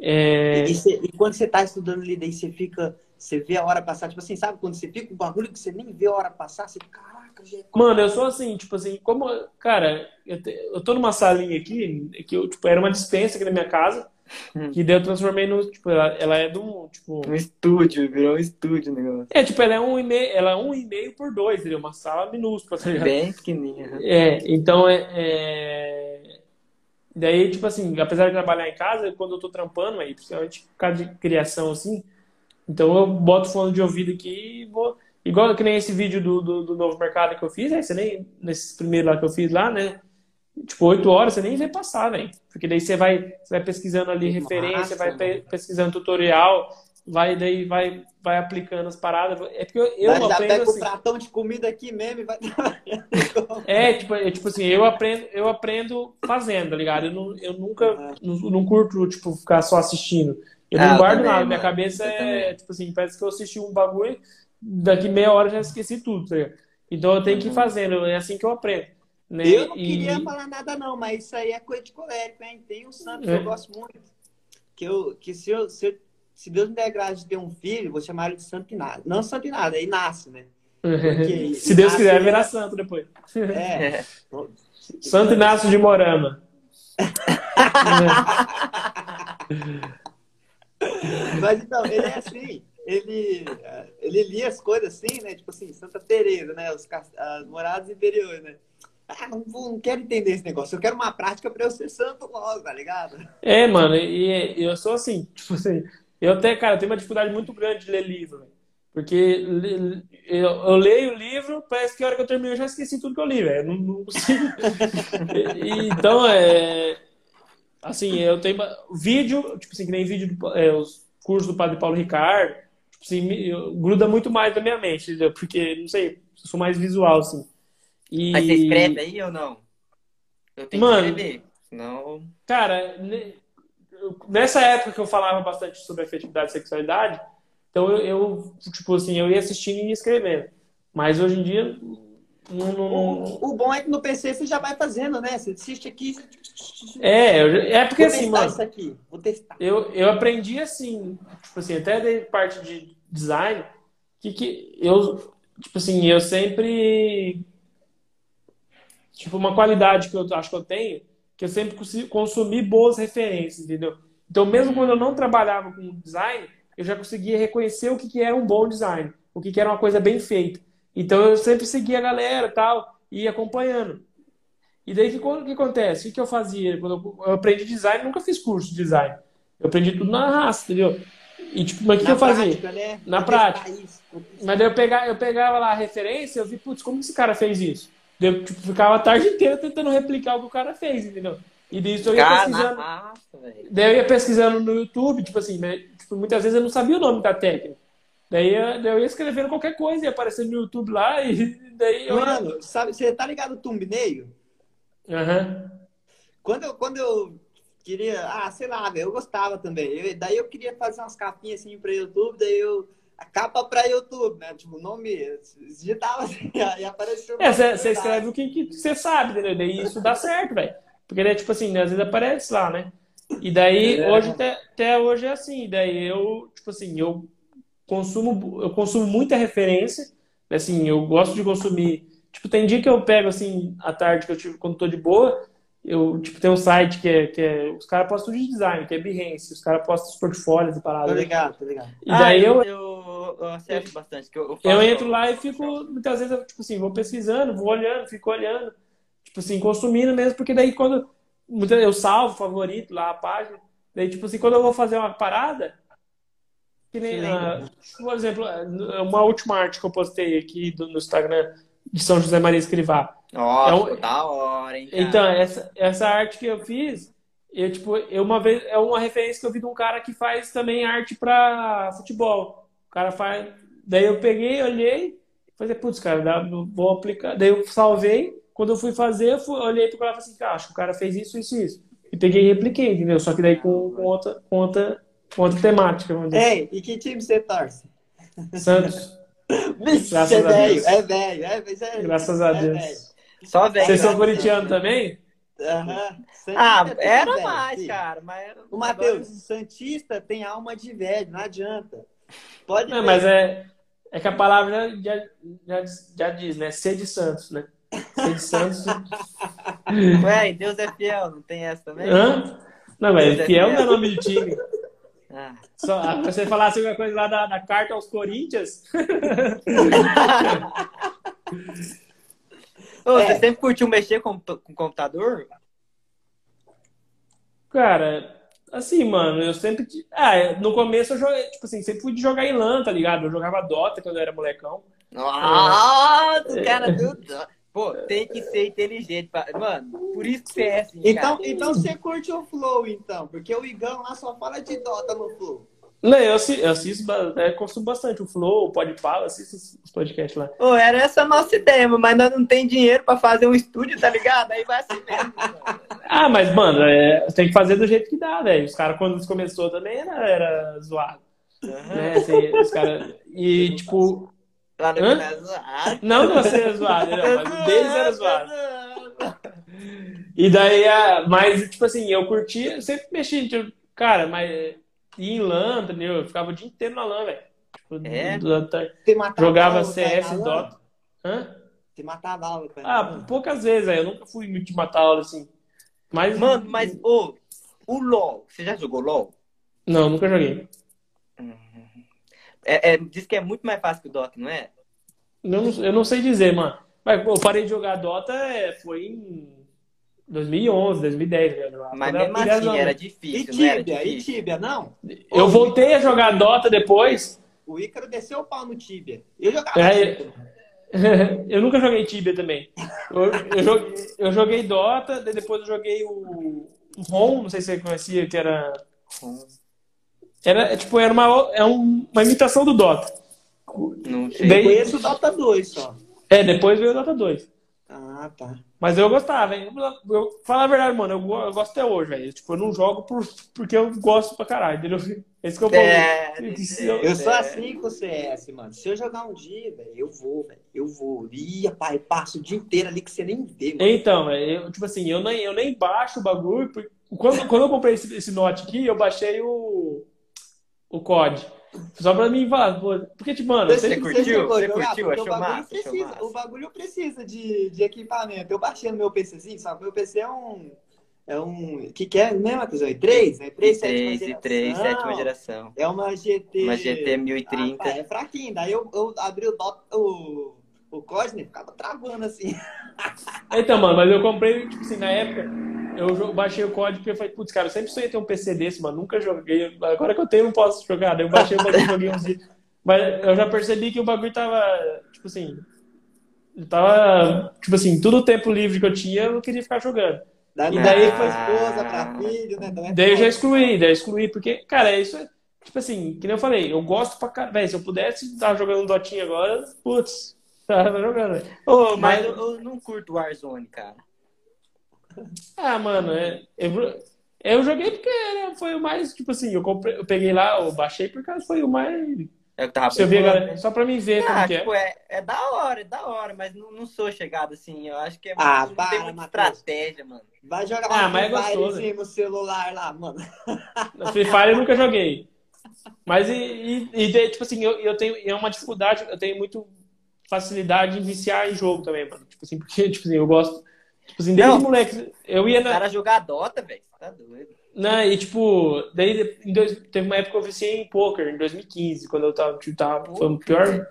É... E, e, quando você está estudando ali, daí você fica você vê a hora passar, tipo assim, sabe quando você fica um bagulho que você nem vê a hora passar, você, caraca, já é Mano, eu sou assim, tipo assim, como, cara, eu, te, eu tô numa salinha aqui, que eu, tipo, era uma dispensa aqui na minha casa, hum. que daí eu transformei no, tipo, ela, ela é de um, tipo... Um estúdio, virou um estúdio o negócio. É, tipo, ela é um e meio, ela é um e meio por dois, entendeu? Uma sala minúscula, tá ligado? Bem pequenininha. É, então é, é... Daí, tipo assim, apesar de trabalhar em casa, quando eu tô trampando aí, principalmente por causa de criação, assim, então eu boto o fone de ouvido aqui e vou. Igual que nem esse vídeo do, do, do novo mercado que eu fiz, aí você nem. Nesse primeiro lá que eu fiz lá, né? Tipo, oito horas, você nem vê passar, velho. Porque daí você vai, você vai pesquisando ali referência, vai pe pesquisando tutorial, vai daí vai, vai aplicando as paradas. É porque eu, eu aprendo pega assim. o pratão de comida aqui mesmo e vai. é, tipo, é, tipo assim, eu aprendo, eu aprendo fazendo, tá ligado? Eu, não, eu nunca uhum. não, não curto, tipo, ficar só assistindo. Eu não ah, guardo também, nada. Minha cabeça é, também. tipo assim, parece que eu assisti um bagulho, daqui meia hora já esqueci tudo, tá Então eu tenho que ir uhum. fazendo, é assim que eu aprendo. Né? Eu não e... queria falar nada, não, mas isso aí é coisa de colérico, hein? Tem um santo que é. eu gosto muito. Que, eu, que se, eu, se, eu, se Deus me der graça de ter um filho, vou chamar ele de Santo Inácio. Não Santo Inácio, é Inácio, né? Porque se Deus quiser, é... virar santo depois. É. Santo Inácio de Morama. Mas então, ele é assim, ele, ele lia as coisas assim, né? Tipo assim, Santa Teresa, né? Os, as moradas interiores, né? Ah, não, não quero entender esse negócio. Eu quero uma prática para eu ser santo logo, tá ligado? É, mano, e eu sou assim, tipo assim, eu até, cara, tenho uma dificuldade muito grande de ler livro, porque eu, eu, leio o livro, parece que a hora que eu termino eu já esqueci tudo que eu li, velho. Não, não consigo. então, é Assim, eu tenho vídeo, tipo assim, que nem vídeo, do, é, os cursos do Padre Paulo Ricardo, tipo assim, gruda muito mais na minha mente, entendeu? Porque, não sei, eu sou mais visual, assim. E... Mas você escreve aí ou não? Eu tenho Mano, que escrever, senão... Cara, nessa época que eu falava bastante sobre afetividade e sexualidade, então eu, eu, tipo assim, eu ia assistindo e ia escrevendo. Mas hoje em dia, não, não... O, o, bom é que no PC você já vai fazendo, né? Você assiste aqui. É, é porque vou assim, mano. Isso aqui. Vou testar. Eu, eu aprendi assim, tipo assim, até de parte de design, que, que eu, tipo assim, eu sempre. Tipo, uma qualidade que eu acho que eu tenho, que eu sempre consumi boas referências, entendeu? Então, mesmo quando eu não trabalhava com design, eu já conseguia reconhecer o que, que era um bom design, o que, que era uma coisa bem feita. Então eu sempre seguia a galera tal, e ia acompanhando. E daí o que, acontece? O que, eu fazia? Quando eu, eu, aprendi design, nunca fiz curso de design. Eu aprendi tudo na raça, entendeu? E tipo, mas o que, que eu fazia? Prática, né? Na prática. Mas daí eu pegava, eu pegava lá a referência, eu vi, putz, como esse cara fez isso? Eu tipo, ficava a tarde inteira tentando replicar o que o cara fez, entendeu? E disso eu ia cara, pesquisando. Massa, daí eu ia pesquisando no YouTube, tipo assim, né? tipo, muitas vezes eu não sabia o nome da técnica. Daí eu ia escrevendo qualquer coisa, ia aparecer no YouTube lá e daí eu. Mano, sabe, você tá ligado no thumbnail? Aham. Uhum. Quando, eu, quando eu queria, ah, sei lá, eu gostava também. Eu, daí eu queria fazer umas capinhas assim pra YouTube, daí eu. A capa pra YouTube, né? Tipo, o nome. Digitava assim, e apareceu. É, você escreve o que você sabe, entendeu? Daí isso dá certo, velho. Porque daí, tipo assim, às vezes aparece lá, né? E daí, é. hoje, até, até hoje é assim. Daí eu, tipo assim, eu consumo, eu consumo muita referência. Assim, eu gosto de consumir. Tipo, tem dia que eu pego assim à tarde que eu tive quando tô de boa, eu tipo tem um site que é, que é os caras postam de design, que é Behance, os caras postam os portfólios e paradas. Tô ligado, tô ligado. E daí ah, eu, eu eu, acesso bastante. Que eu, eu, Eu entro lá e fico, muitas vezes, eu, tipo assim, vou pesquisando, vou olhando, fico olhando, tipo assim, consumindo mesmo, porque daí quando eu salvo favorito lá a página, daí, tipo assim, quando eu vou fazer uma parada, que nem, lembra? Por exemplo, ah, uma última arte que eu postei aqui do- no Instagram de São José Maria Escrivá. Nossa, É um- da hora, hein, cara? Então, essa, essa arte que eu fiz, eu, tipo, eu uma vez, é uma referência que eu vi de um cara que faz também arte pra futebol. O cara faz. Daí eu peguei, olhei, falei, putz, cara, vou aplicar. Daí eu salvei. Quando eu fui fazer, eu fui, olhei pro cara e falei assim, cara, acho que o cara fez isso, isso, isso. E peguei e repliquei, entendeu? Só que daí com, com outra, com outra, outra temática, vamos dizer. Ei, e que time você torce? Santos, Graças é a velho, Deus. é velho, é velho. é- graças a é Deus. velho. Só velho. Vocês são a corintianos também? Aham. Ah, é era velho, mais, filho. cara. Mas O Matheus, Santista tem alma de velho, não adianta. Pode Não, ver. mas é, é que a palavra já, já, já diz, né? Ser de Santos, né? Ser de Santos. Ué, Deus é fiel, não tem essa também? Hã? Não, mas é fiel não é fiel. nome de time. Ah. Só, ah, você falasse alguma coisa lá da, da carta aos Corinthians. Ô, É. Você sempre curtiu mexer com, com computador? Cara, assim, mano, eu sempre. Ah, no começo eu joguei, tipo assim, sempre fui de jogar em LAN, tá ligado? Eu jogava Dota quando eu era molecão. Nossa, o cara do. Pô, tem que ser inteligente. Pra... Mano, por isso que você é assim. Então, cara. então você curte o Flow, então. Porque o Igão lá só fala de Dota no Flow. Não, eu assi- eu assisto, é, consumo bastante o Flow, o Podpah, eu assisto os podcasts lá. Ô, era essa a nossa ideia, mas nós não tem dinheiro pra fazer um estúdio, tá ligado? Aí vai assim mesmo. Ah, mas, mano, é, tem que fazer do jeito que dá, velho. Os caras, quando começou também, era, era zoado. Né? Assim, os caras. E, tipo. Lá no Hã? Ah, Não que você era zoado, não, mas o deles era zoado. E daí, a- mas, tipo assim, eu curtia, eu sempre mexi, tipo, cara, mas ia em LAN, entendeu? Eu ficava o dia inteiro na LAN, velho. Tipo, É? jogava aula, CS? Dota. Hã? Você matava aula, cara. Ah, poucas vezes, velho. Eu nunca fui muito de matar aula assim. Mas. Mano, mas, ô, o LOL, você já jogou LOL? Não, nunca joguei. É, é, diz que é muito mais fácil que o Dota, não é? Eu não, eu não sei dizer, mano. Mas eu parei de jogar Dota é, foi em 2011, 2010, velho. lá. Mas mesmo era assim, era E difícil, não era Tibia, e difícil. Tibia, não? Eu voltei a jogar Dota depois. O Ícaro desceu o pau no Tibia. Eu jogava É, eu nunca joguei Tibia também. Eu, eu joguei, eu joguei Dota, depois eu joguei o, o ROM, não sei se você conhecia, que era. Era, tipo, era uma, é um- uma imitação do Dota. Não sei. Daí- Eu conheço o Dota 2 só. É, depois veio o Dota 2. Ah, tá. Mas eu gostava, hein? Eu, eu, falar a verdade, mano, eu, eu gosto até hoje, velho. Tipo, eu não jogo por, porque eu gosto pra caralho, entendeu? Esse que é o problema. É, Se eu- Eu sou É. assim com o CS, mano. Se eu jogar um dia, velho, eu vou, velho. Eu vou. Ih, pai, passo o dia inteiro ali que você nem vê, mano. Então, velho, eu, tipo assim, eu nem, eu nem baixo o bagulho. porque- Quando, quando eu comprei esse, esse Note aqui, eu baixei o, o COD. Só pra mim falar, pô, porque, tipo, mano, Você você, curtiu? Você curtiu? Porque Achou o bagulho massa? Achou precisa, massa? O bagulho precisa de, de equipamento. Eu baixei no meu PCzinho, sabe? Meu PC é um. É um. O que, que é mesmo, Matheus? É 3? É 3, sétima I3, geração. I3, sétima geração. É uma GT. Uma GT 1030. Ah, pá, é fraquinho. Daí eu, eu abri o, o, o código e ficava travando assim. Então, mano, mas eu comprei, tipo assim, na época, eu baixei o código porque eu falei, putz, cara, eu sempre sonhei ter um PC desse, mano, nunca joguei. Agora que eu tenho, não posso jogar. Daí eu baixei o bagulho, joguei uns dias. Mas eu já percebi que o bagulho tava, tipo assim, tava, tipo assim, todo o tempo livre que eu tinha, eu queria ficar jogando. Daí, E daí foi- esposa, pra filho, né? Daí, Daí eu já excluí, daí eu excluí, porque, cara, isso é, tipo assim, que nem eu falei, eu gosto pra caralho. Se eu pudesse estar jogando um Dotinha agora, putz, tava jogando. Ô, mas Mas- eu, eu não curto Warzone, cara. Ah, mano, é, eu, eu joguei porque era- foi o mais, tipo assim, eu, comprei, eu peguei lá, eu baixei porque foi o mais. É que tava Se eu ver, pensando. galera, só pra mim ver como Ah, que é. tipo, é, é da hora, é da hora, mas não, não sou chegado assim. Eu acho que é Ah, não para, tem muita estratégia, mano. Vai jogar Ah, um mas é Free gostoso. No celular lá, mano. No Free Fire eu nunca joguei. Mas e, e, e tipo assim, eu, eu tenho é uma dificuldade, eu tenho muito facilidade em viciar em jogo também, mano. Tipo assim, porque, tipo assim, eu gosto. Tipo assim, desde Não. moleque, eu ia O na. cara jogar Dota, velho, você tá doido. Né, e tipo, daí em dois, teve uma época que eu viciei em poker, em 2015, quando eu tava, tipo, tava foi o pior.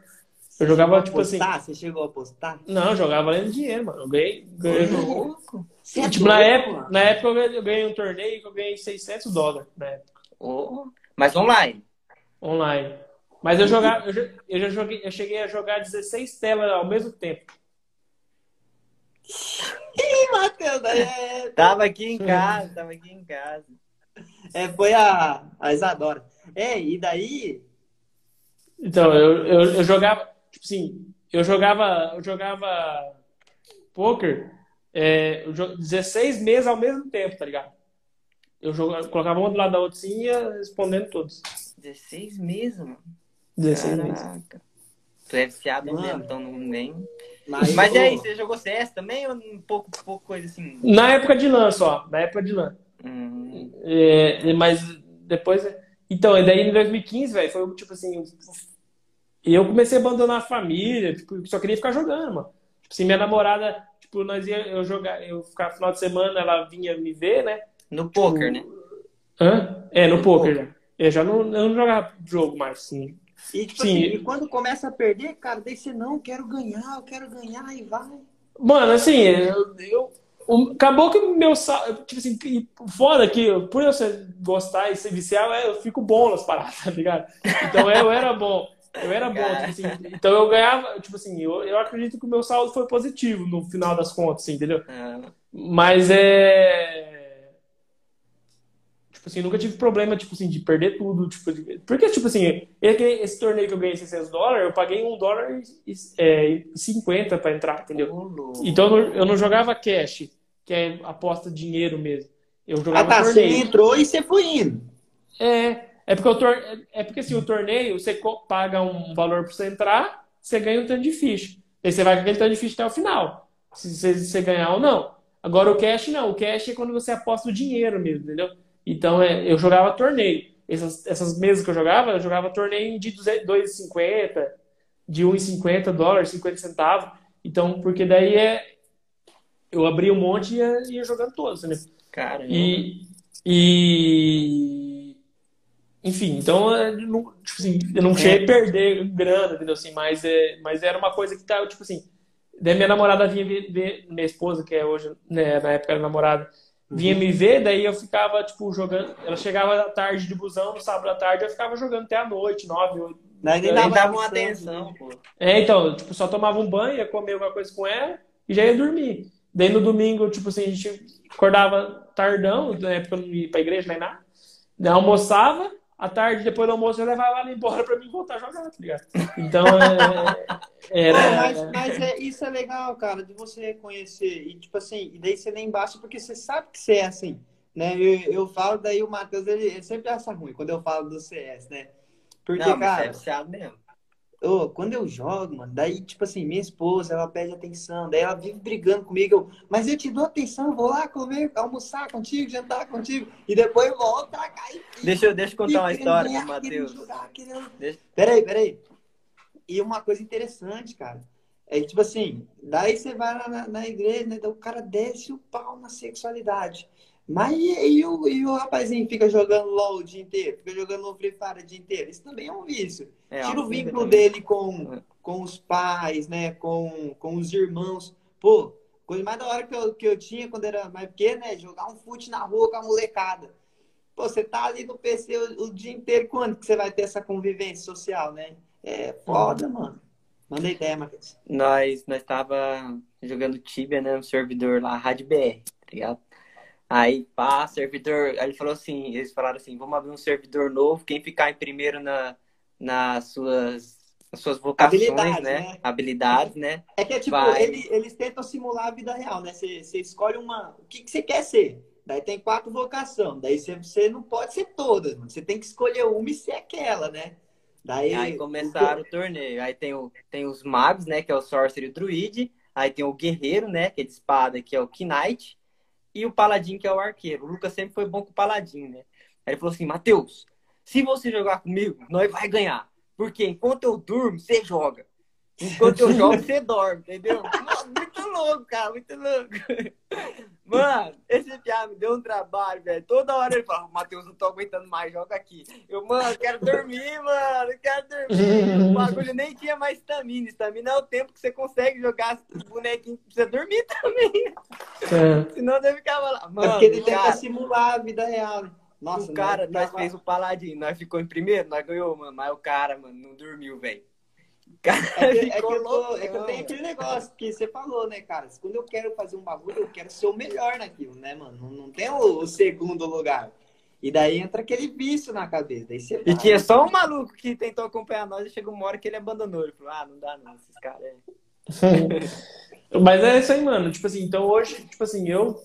Eu jogava, tipo assim. Você chegou a apostar? Não, eu jogava valendo dinheiro, mano. Eu ganhei. ganhei louco. Você é tipo, na época, na época eu ganhei, um torneio que eu ganhei 600 dólares, né? Ô, Mas online. Online. Mas eu jogava, eu já, eu já joguei, eu cheguei a jogar 16 telas ao mesmo tempo. Ih, Matheus, é, Tava aqui em casa, tava aqui em casa. é, foi a, a Isadora. É, e daí. Então, eu, eu, eu jogava, tipo assim, eu jogava, eu jogava poker é, eu jo- 16 meses ao mesmo tempo, tá ligado? Eu jogava, colocava uma do lado da outra assim e ia respondendo todos. 16 meses, mano. 16 meses. Caraca. Tu é viciado Mano. mesmo, então não nem. Mas, Mas e aí, pô, você jogou CS também ou um pouco, pouco coisa assim? Na época de LAN só, na época de LAN. Hum, É, mas depois. Então, e daí em 2015, velho, foi tipo assim. E eu comecei a abandonar a família, tipo, só queria ficar jogando, mano. Tipo assim, minha namorada, tipo, nós ia eu jogar, eu ficava final de semana, ela vinha me ver, né? no poker, né? Hã? É, no No poker poker. já. Eu já não, eu não jogava jogo mais, assim. E, tipo Sim. assim, e quando começa a perder, cara, daí você não, quero ganhar, eu quero ganhar e vai. Mano, assim, eu, eu- acabou que o meu sal, tipo assim, foda que por eu ser- gostar e ser viciado, é, eu fico bom nas paradas, tá ligado? Então eu era bom. Eu era bom, tipo assim, então eu ganhava, tipo assim, eu, eu acredito que o meu saldo foi positivo no final das contas, assim, entendeu? Ah, Mas é. Tipo assim, nunca tive problema, tipo assim, de perder tudo. Tipo, porque, tipo assim, esse, torneio que eu ganhei 600 dólares, eu paguei 1 dólar e, é, e 50 pra entrar, entendeu? louco. Então eu não, jogava cash, que é aposta dinheiro mesmo. Eu Ah, jogava tá, você torneio. entrou e você foi indo. É, é porque o tor... é porque assim, o torneio, você paga um valor pra você entrar, você ganha um tanto de ficha. Aí você vai com aquele tanto de ficha até o final. Se você, se você ganhar ou não. Agora o cash não, o cash é quando você aposta o dinheiro mesmo, entendeu? Então é, eu jogava torneio. Essas, essas mesas que eu jogava, eu jogava torneio de 200 2,50, de 1,50 dólares, 50 centavos. Então, porque daí é. Eu abria um monte e ia, ia jogando todos, né? Caramba. E, e enfim, então eu não, tipo assim, eu não cheguei a perder grana, entendeu? Assim, mas, é, mas era uma coisa que tava, tipo assim, daí minha namorada vinha ver, ver- minha esposa, que é hoje, né, na época era namorada, vinha me ver, daí eu ficava, tipo, jogando, ela chegava à tarde de busão, no sábado à tarde, eu ficava jogando até a noite, nove, oito. Daí nem dava, dava uma atenção, atenção, pô. É, então, tipo, só tomava um banho, ia comer alguma coisa com ela e já ia dormir. Daí no domingo, tipo assim, a gente acordava tardão, na época eu não ia pra igreja nem nada. Daí almoçava, à tarde, depois do almoço, eu levava ela embora pra mim voltar a jogar, tá ligado? Então, é, Pô, era... mas, mas é, isso é legal, cara, de você conhecer. E, tipo assim, e daí você nem basta porque você sabe que você é assim. Né? Eu, eu falo, daí o Matheus, ele, ele sempre acha ruim quando eu falo do CS, né? Porque, Não, cara, é viciado mesmo. Ô, quando eu jogo, mano, daí, tipo assim, minha esposa, ela pede atenção, daí ela vive brigando comigo. Eu, mas eu te dou atenção, vou lá comer, almoçar contigo, jantar contigo, e depois eu volto pra cá e. Deixa eu, deixa eu contar uma história pro Matheus. querendo- Deixa- Peraí, peraí. E uma coisa interessante, cara, é tipo assim, daí você vai lá na, na igreja, né, o cara desce o pau na sexualidade. Mas e, e o, e o rapazinho fica jogando LOL o dia inteiro, fica jogando Free Fire o dia inteiro? Isso também é um vício. É, Tira o vínculo coisa dele com, com os pais, né? Com, com os irmãos. Pô, coisa mais da hora que eu, que eu tinha quando era mais pequeno, né? Jogar um fute na rua com a molecada. Pô, você tá ali no PC o, o dia inteiro, quando que você vai ter essa convivência social, né? É foda, mano. Manda ideia, Matheus. nós nós tava jogando Tibia, né, no servidor lá, Rádio BR, tá ligado? Aí, pá, servidor, aí ele falou assim, eles falaram assim, vamos abrir um servidor novo, quem ficar em primeiro na, nas suas, suas vocações, Habilidades, né? né? Habilidades, né? É que é tipo, Vai. ele- eles tentam simular a vida real, né? Você, você escolhe uma. O que, que você quer ser? Daí tem quatro vocações. Daí você, você não pode ser todas, mano. Você tem que escolher uma e ser aquela, né? Daí. Aí começaram o torneio. Aí tem, o, tem os magos, né? Que é o Sorcerer e o Druid. Aí tem o guerreiro, né? Que é de espada, que é o Knight. E o paladin, que é o arqueiro. O Lucas sempre foi bom com o paladin, né? Aí ele falou assim, Matheus, se você jogar comigo, nós vai ganhar. Porque enquanto eu durmo, você joga. Enquanto eu jogo, você dorme, entendeu? Muito louco, cara, muito louco. Mano, esse piá me deu um trabalho, velho. Toda hora ele fala, Matheus, não tô aguentando mais, joga aqui. Eu, mano, quero dormir, mano, quero dormir. o bagulho nem tinha mais estamina. Estamina é o tempo que você consegue jogar bonequinho, precisa dormir também. É. Senão você ficava lá. Mano, é porque ele cara, tenta simular a vida real. Nossa, o cara, nós tava... fez o paladino, nós ficou em primeiro, nós ganhou, mano. Mas o cara, mano, não dormiu, velho. Cara, é que, é, que eu tô, é que eu tenho aquele negócio que você falou, né, cara? Quando eu quero fazer um bagulho, eu quero ser o melhor naquilo, né, mano? Não, não tem o, o segundo lugar. E daí entra aquele vício na cabeça. Daí você e tinha só um maluco que tentou acompanhar nós e chegou uma hora que ele abandonou. Ele falou, ah, não dá não, esses caras. Mas é isso aí, mano. Tipo assim, então hoje, tipo assim, eu,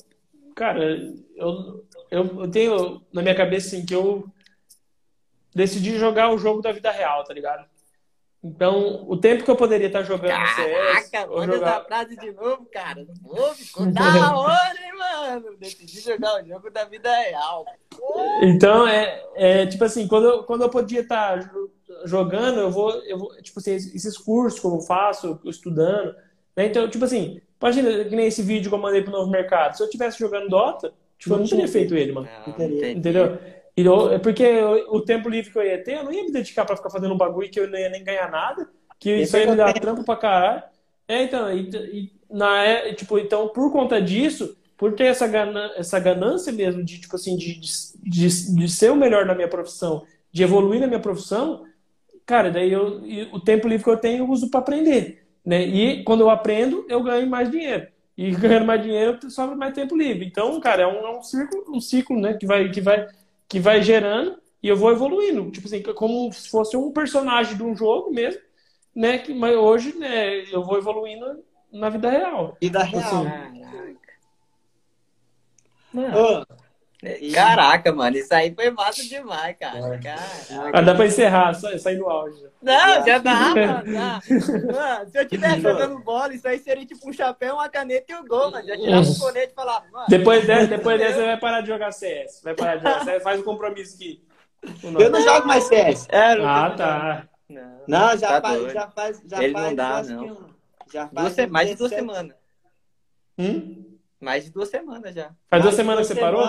cara, eu, eu, eu tenho na minha cabeça assim que eu decidi jogar o jogo da vida real, tá ligado? Então, o tempo que eu poderia estar jogando Caraca, CS... Caraca, manda jogar... essa frase de novo, cara. Pô, ficou da hora, hein, mano? Decidi jogar o jogo da vida real. Pô. Então, é, é tipo assim, quando eu, quando eu podia estar jogando, eu vou, eu vou, tipo assim, esses cursos que eu faço, estudando, né? Então, tipo assim, imagina que nem esse vídeo que eu mandei pro Novo Mercado. Se eu tivesse jogando Dota, tipo, eu não teria feito ele, mano. Não, Entendeu? Eu, é porque o tempo livre que eu ia ter, eu não ia me dedicar para ficar fazendo um bagulho que eu não ia nem ganhar nada, que isso ia me dar trampo pra caralho. É, então, e, e, na, é, tipo, então, por conta disso, por ter essa, gana, essa ganância mesmo de, tipo assim, de, de, de, ser o melhor na minha profissão, de evoluir na minha profissão, cara, daí eu, o tempo livre que eu tenho eu uso para aprender, né? E quando eu aprendo, eu ganho mais dinheiro. E ganhando mais dinheiro, sobra mais tempo livre. Então, cara, é um, é um ciclo, um ciclo, né, que vai, que vai que vai gerando e eu vou evoluindo. Tipo assim, como se fosse um personagem de um jogo mesmo, né? Que, mas hoje, né, eu vou evoluindo na vida real. Vida tipo real. Assim. Caraca. Oh. Caraca, mano, isso aí foi massa demais, cara. Caraca. Ah, dá pra encerrar, sair no auge. Não, já dá, mano. Mano, se eu tivesse jogando bola, isso aí seria tipo um chapéu, uma caneta e o um gol, mano. Já tirava o colete e falava, mano. Depois dessa, depois dessa, você vai parar de jogar CS. Vai parar de jogar CS, faz um compromisso aqui. Eu não jogo mais CS. É, ah, tá. Não, não já, tá faz, já faz. Já Ele faz, não dá, não. já faz duas, mais de duas semanas. Hum? Mais de duas semanas já. Faz duas semanas que você parou?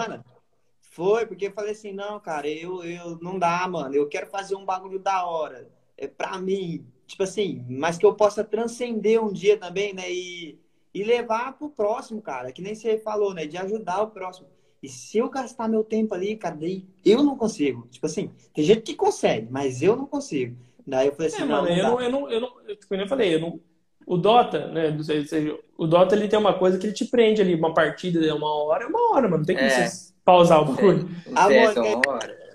Foi, porque eu falei assim, não, cara, eu, eu não dá, mano. Eu quero fazer um bagulho da hora é, para mim, tipo assim, mas que eu possa transcender um dia também, né? E, e levar pro próximo, cara, que nem você falou, né? De ajudar o próximo. E se eu gastar meu tempo ali, cara, daí eu não consigo. Tipo assim, tem gente que consegue, mas eu não consigo. Daí eu falei assim, é, não, mano, eu, não, eu não, eu não, tipo, eu falei, eu não, o Dota, né? Não sei, sei, o Dota ele tem uma coisa que ele te prende ali, uma partida de uma hora, é uma hora, mano. Não tem como é. você pausar o bagulho. Ah, é uma hora.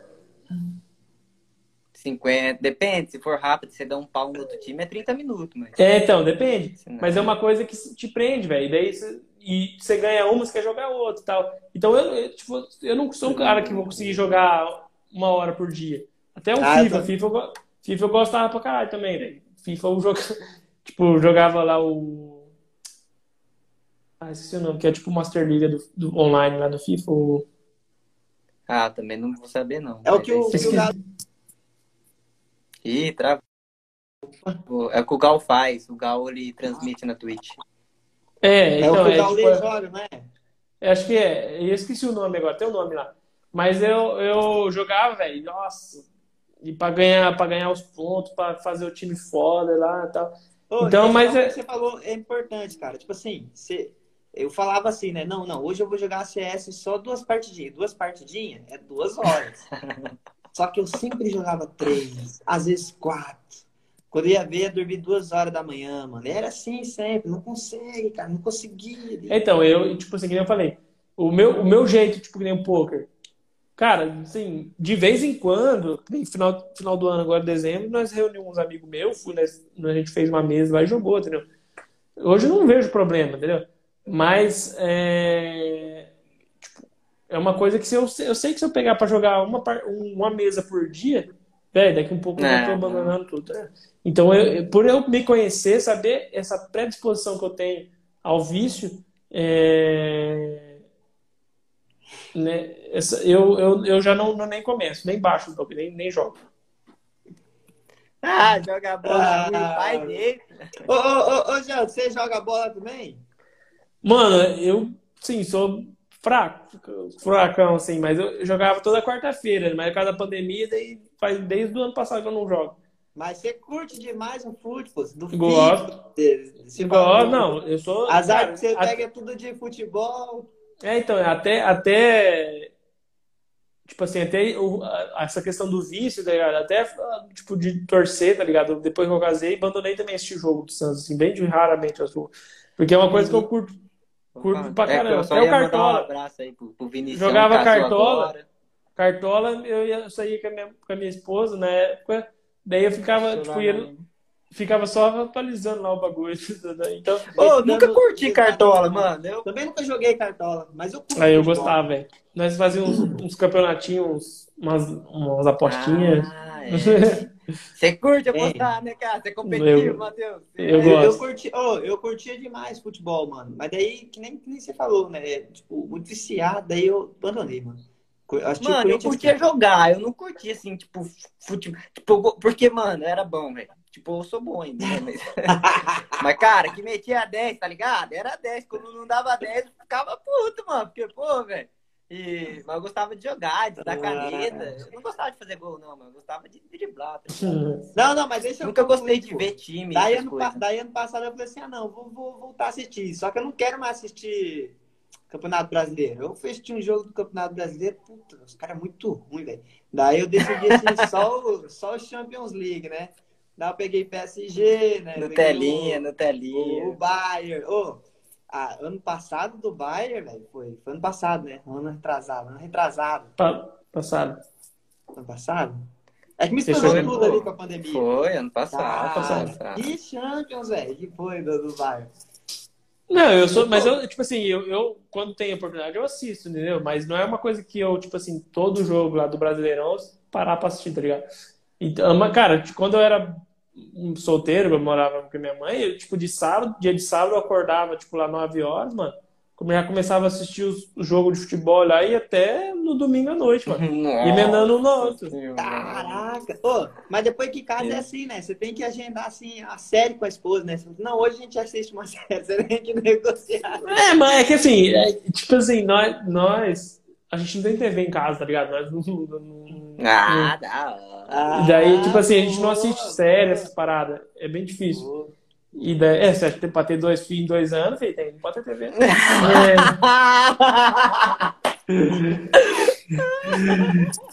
50, depende, se for rápido, você dá um pau no outro time, é 30 minutos. Mas... É, então, depende. Mas é uma coisa que te prende, velho. Daí você, e você ganha uma, você quer jogar outra e tal. Então eu, eu, tipo, eu não sou um cara que vou conseguir jogar uma hora por dia. Até um ah, FIFA. Tô... FIFA, eu, FIFA eu gostava pra caralho também, velho. FIFA eu jogava, tipo, jogava lá o. Ah, esqueci o nome, que é tipo o Master League do, do online lá do FIFA. O... Ah, também não vou saber, não. É o que o, que o Ih, travou. É o que o Gal faz. O Gal, ele transmite na Twitch. É, então, é o que o Gal é, tipo, joga, né? Acho que é. Eu esqueci o nome agora, tem o um nome lá. Mas eu, eu jogava, velho, nossa. E pra ganhar, pra ganhar os pontos, pra fazer o time foda lá e tal. Ô, então, mas é... você falou é importante, cara. Tipo assim, você... eu falava assim, né? Não, não, hoje eu vou jogar CS só duas partidinhas. Duas partidinhas é duas horas. Só que eu sempre jogava três, às vezes quatro. Quando ia ver, ia dormir duas horas da manhã, mano. Era assim sempre. Não consegue, cara. Não conseguia. Então, eu, tipo assim, que eu falei. O meu, o meu jeito, tipo, que nem o poker. Cara, assim, de vez em quando, no final, final do ano, agora, dezembro, nós reunimos uns amigos meus, fui, a gente fez uma mesa lá e jogou, entendeu? Hoje eu não vejo problema, entendeu? Mas, é é uma coisa que se eu, eu sei que se eu pegar para jogar uma, uma mesa por dia, velho, daqui um pouco é. eu tô abandonando tudo. Né? Então, eu, por eu me conhecer, saber essa predisposição que eu tenho ao vício, é... né, essa, eu, eu, eu já não, não nem começo, nem baixo o nem, nem jogo. Ah, joga bola, ah, pai dele. Ô, ô, ô, ô, Jean, você joga bola também? Mano, eu, sim, sou fraco, furacão, assim, mas eu jogava toda quarta-feira, mas por causa da pandemia, daí faz desde o ano passado que eu não jogo. Mas você curte demais o futebol, do Gosto. Gosto, não, eu sou. Azar cara, que você a- pega tudo de futebol. É, então, até, até tipo assim, até o- a- essa questão do vício, tá ligado? Até, tipo, de torcer, tá ligado? Depois que eu casei, abandonei também esse jogo do Santos, assim, bem de raramente eu sou. Porque é uma coisa que eu curto. Curto pra É, caramba. eu só Até o Cartola. um abraço aí pro, pro Vinicius. Jogava Cartola. agora. Cartola, eu ia sair com a minha, com a minha esposa na época, daí eu ficava, tipo, ia- ficava só atualizando lá o bagulho. Então, Ô, eu nunca dando- curti Cartola, mano. Eu... Também nunca joguei cartola, mas eu curto aí eu gostava, velho. Nós fazíamos uns, uns campeonatinhos, umas, umas apostinhas. Ah, é. Você curte apostar, né, cara? Você é competitivo, Eu- Matheus. eu Eu, eu, gosto. curti, oh, eu curtia demais futebol, mano. Mas daí, que nem, que nem você falou, né? Tipo, muito viciado, daí eu abandonei, mano. Eu Mano, eu curtia jogar, eu não curtia assim, tipo, futebol. Tipo, eu porque, mano, era bom, velho. Tipo, eu sou bom ainda, né? Mas... Mas, cara, que metia 10, tá ligado? Era 10. Quando não dava 10, eu ficava puto, mano. Porque, pô, velho. E... Mas eu gostava de jogar, de dar Ah. caneta. Eu não gostava de fazer gol, não, mano. Eu gostava de driblar. Tá? Não, não, mas deixa eu Nunca gostei de pô. ver time. Daí ano, pa- daí ano passado eu falei assim, ah não, vou, vou voltar a assistir. Só que eu não quero mais assistir Campeonato Brasileiro. Eu fui assistir um jogo do Campeonato Brasileiro, puta, os caras é muito ruim, velho. Daí eu decidi assistir só o, só o Champions League, né? Daí eu peguei PSG, né? No Peguei telinha, o- no o, telinha. o Bayern. Ô, ah, ano passado do Bayern, velho, foi, foi ano passado, né? Ano retrasado, ano retrasado. Pa- Passado. Ano passado? É que me estourou tudo ali com a pandemia. Foi, ano passado. Cara, passado. que Champions, velho, que foi do, do Bayern. Não, eu sou, mas eu, tipo assim, eu, eu quando tenho oportunidade eu assisto, entendeu? Mas não é uma coisa que eu, tipo assim, todo jogo lá do Brasileirão eu parar pra assistir, tá ligado? Então, mas, cara, quando eu era um solteiro, eu morava com a minha mãe, eu, tipo, de sábado, dia de sábado eu acordava, tipo, lá 9 horas, mano. como Já começava a assistir os- o jogo de futebol lá e até no domingo à noite, mano. Nossa emendando um no outro. Caraca! Ô, mas depois que casa é assim, né? Você tem que agendar assim a série com a esposa, né? Fala, Não, hoje a gente assiste uma série, você tem que negociar. É, mas é que assim, é, tipo assim, nós, nós, a gente não tem TV em casa, tá ligado? Nós não, não- não- Ah, da hora. Daí, tipo assim, a gente não assiste série, essas paradas. É bem difícil. E daí, é, você acha que pra ter dois filhos em dois anos, filho, tem, pode ter TV. É,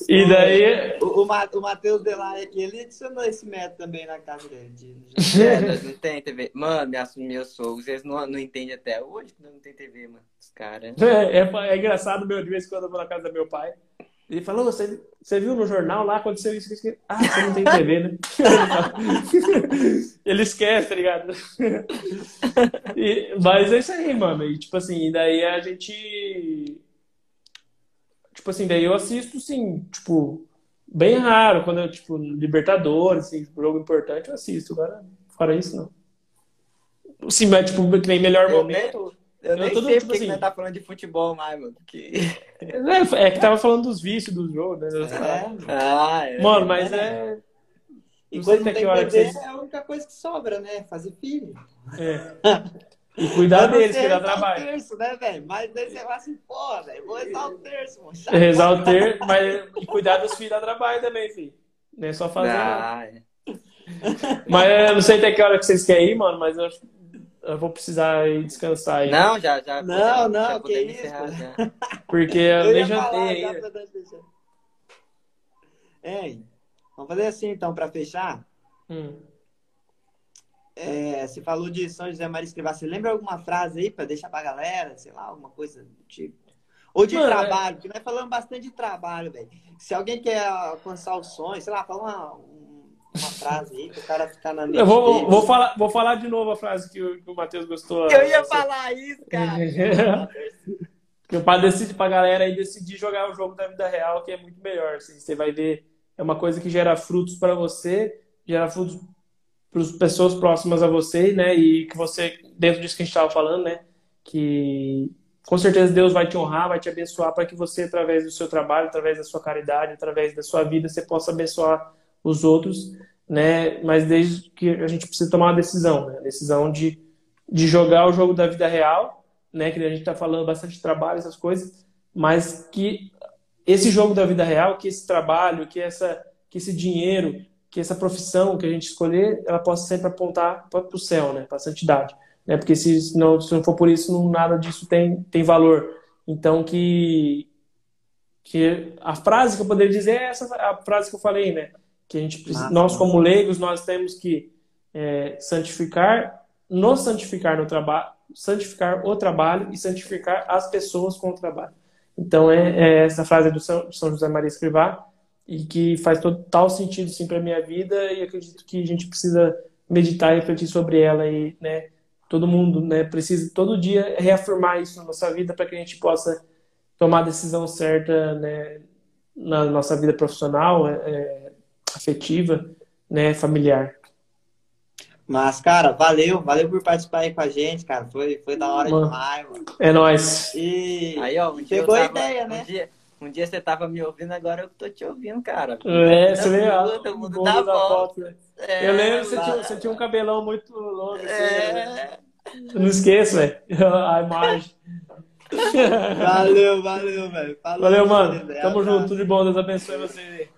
e daí, O, o, o Matheus Delay aqui, ele adicionou esse método também na casa dele. de- É, não tem TV. Mano, minhas, meus sogros, eles não, não entendem até hoje que não tem TV, mano. Os caras. é, é, é engraçado, meu, de vez em quando eu vou na casa do meu pai. Ele falou, você, você viu no jornal lá, aconteceu isso, isso, isso. Ah, você não tem TV, né? Ele esquece, tá ligado? E- mas é isso aí, mano. E tipo assim, daí a gente. Tipo assim, daí eu assisto, sim, tipo, bem raro. Quando eu, tipo, Libertadores, assim, jogo importante, eu assisto. Agora, fora isso, não. Sim, mas tipo, nem melhor momento. Eu nem Eu tô, sei tipo porque que assim- nós tá falando de futebol mais, mano. Porque... É, é que tava falando dos vícios do jogo, né? É. Ah, é. Mano, mas é. E quando tem que que vocês- é a única coisa que sobra, né? Fazer filho. é. E cuidar deles, que dá rezar o trabalho. terço, né, velho? Mas daí você fala assim, pô, velho, vou rezar o terço, mano. É Rezar o ter, mas e cuidar dos filhos dá trabalho também, filho. Não é só fazer. Ah, é. Mas eu não sei até que hora que vocês querem ir, mano, mas eu, acho- eu vou precisar ir descansar aí. Não, já, já. Não, já não, que podemos isso, encerrar já. Porque eu, Eu nem jantei já ainda. Hein, vamos fazer assim então, pra fechar. Hum. É, você falou de São José Maria Escrivá. Você lembra alguma frase aí pra deixar pra galera? Sei lá, alguma coisa do tipo. Ou de Mano, é- trabalho, porque nós falamos bastante de trabalho, velho. Se alguém quer alcançar o sonho, sei lá, fala uma, um- uma frase aí pro cara ficar na mente Eu vou, dele. vou, falar, vou falar de novo a frase que o, que o Matheus gostou. Eu ia Você- falar isso, cara. Que para decidir pra galera aí decidir jogar o jogo da vida real, que é muito melhor. Assim, você vai ver, é uma coisa que gera frutos para você, gera frutos para as pessoas próximas a você, né? E que você, dentro disso que a gente estava falando, né? Que com certeza Deus vai te honrar, vai te abençoar para que você, através do seu trabalho, através da sua caridade, através da sua vida, você possa abençoar os outros, né? Mas desde que a gente precisa tomar uma decisão, né? A decisão de, de jogar o jogo da vida real né? Que a gente está falando bastante de trabalho, essas coisas, mas que esse jogo da vida real, que esse trabalho, que essa, que esse dinheiro, que essa profissão que a gente escolher, ela possa sempre apontar para o céu, né? Para a santidade, né? Porque se não, se não for por isso, não, nada disso tem, tem valor. Então que que a frase que eu poderia dizer é essa a frase que eu falei, né? Que a gente nós como leigos nós temos que é, santificar, nos santificar no trabalho, santificar o trabalho e santificar as pessoas com o trabalho. Então, é, é essa frase do São, São, José Maria Escrivá e que faz total sentido, sim, para minha vida e acredito que a gente precisa meditar e refletir sobre ela e, né, todo mundo, né, precisa todo dia reafirmar isso na nossa vida para que a gente possa tomar a decisão certa, né, na nossa vida profissional, é, é afetiva, né, familiar. Mas, cara, valeu, valeu por participar aí com a gente, cara. Foi, foi da hora mano, demais, mano. É nóis. E aí, ó, um pegou a ideia, né? Um dia, um dia você tava me ouvindo, agora eu tô te ouvindo, cara. É, você vê, ó. Todo mundo dá volta. volta. Né? É, eu lembro que você tinha, você tinha um cabelão muito longo, assim. É. Né? Não esqueça, velho. A imagem. valeu, valeu, velho. Valeu, mano. Tamo junto, tudo de bom. Deus abençoe você.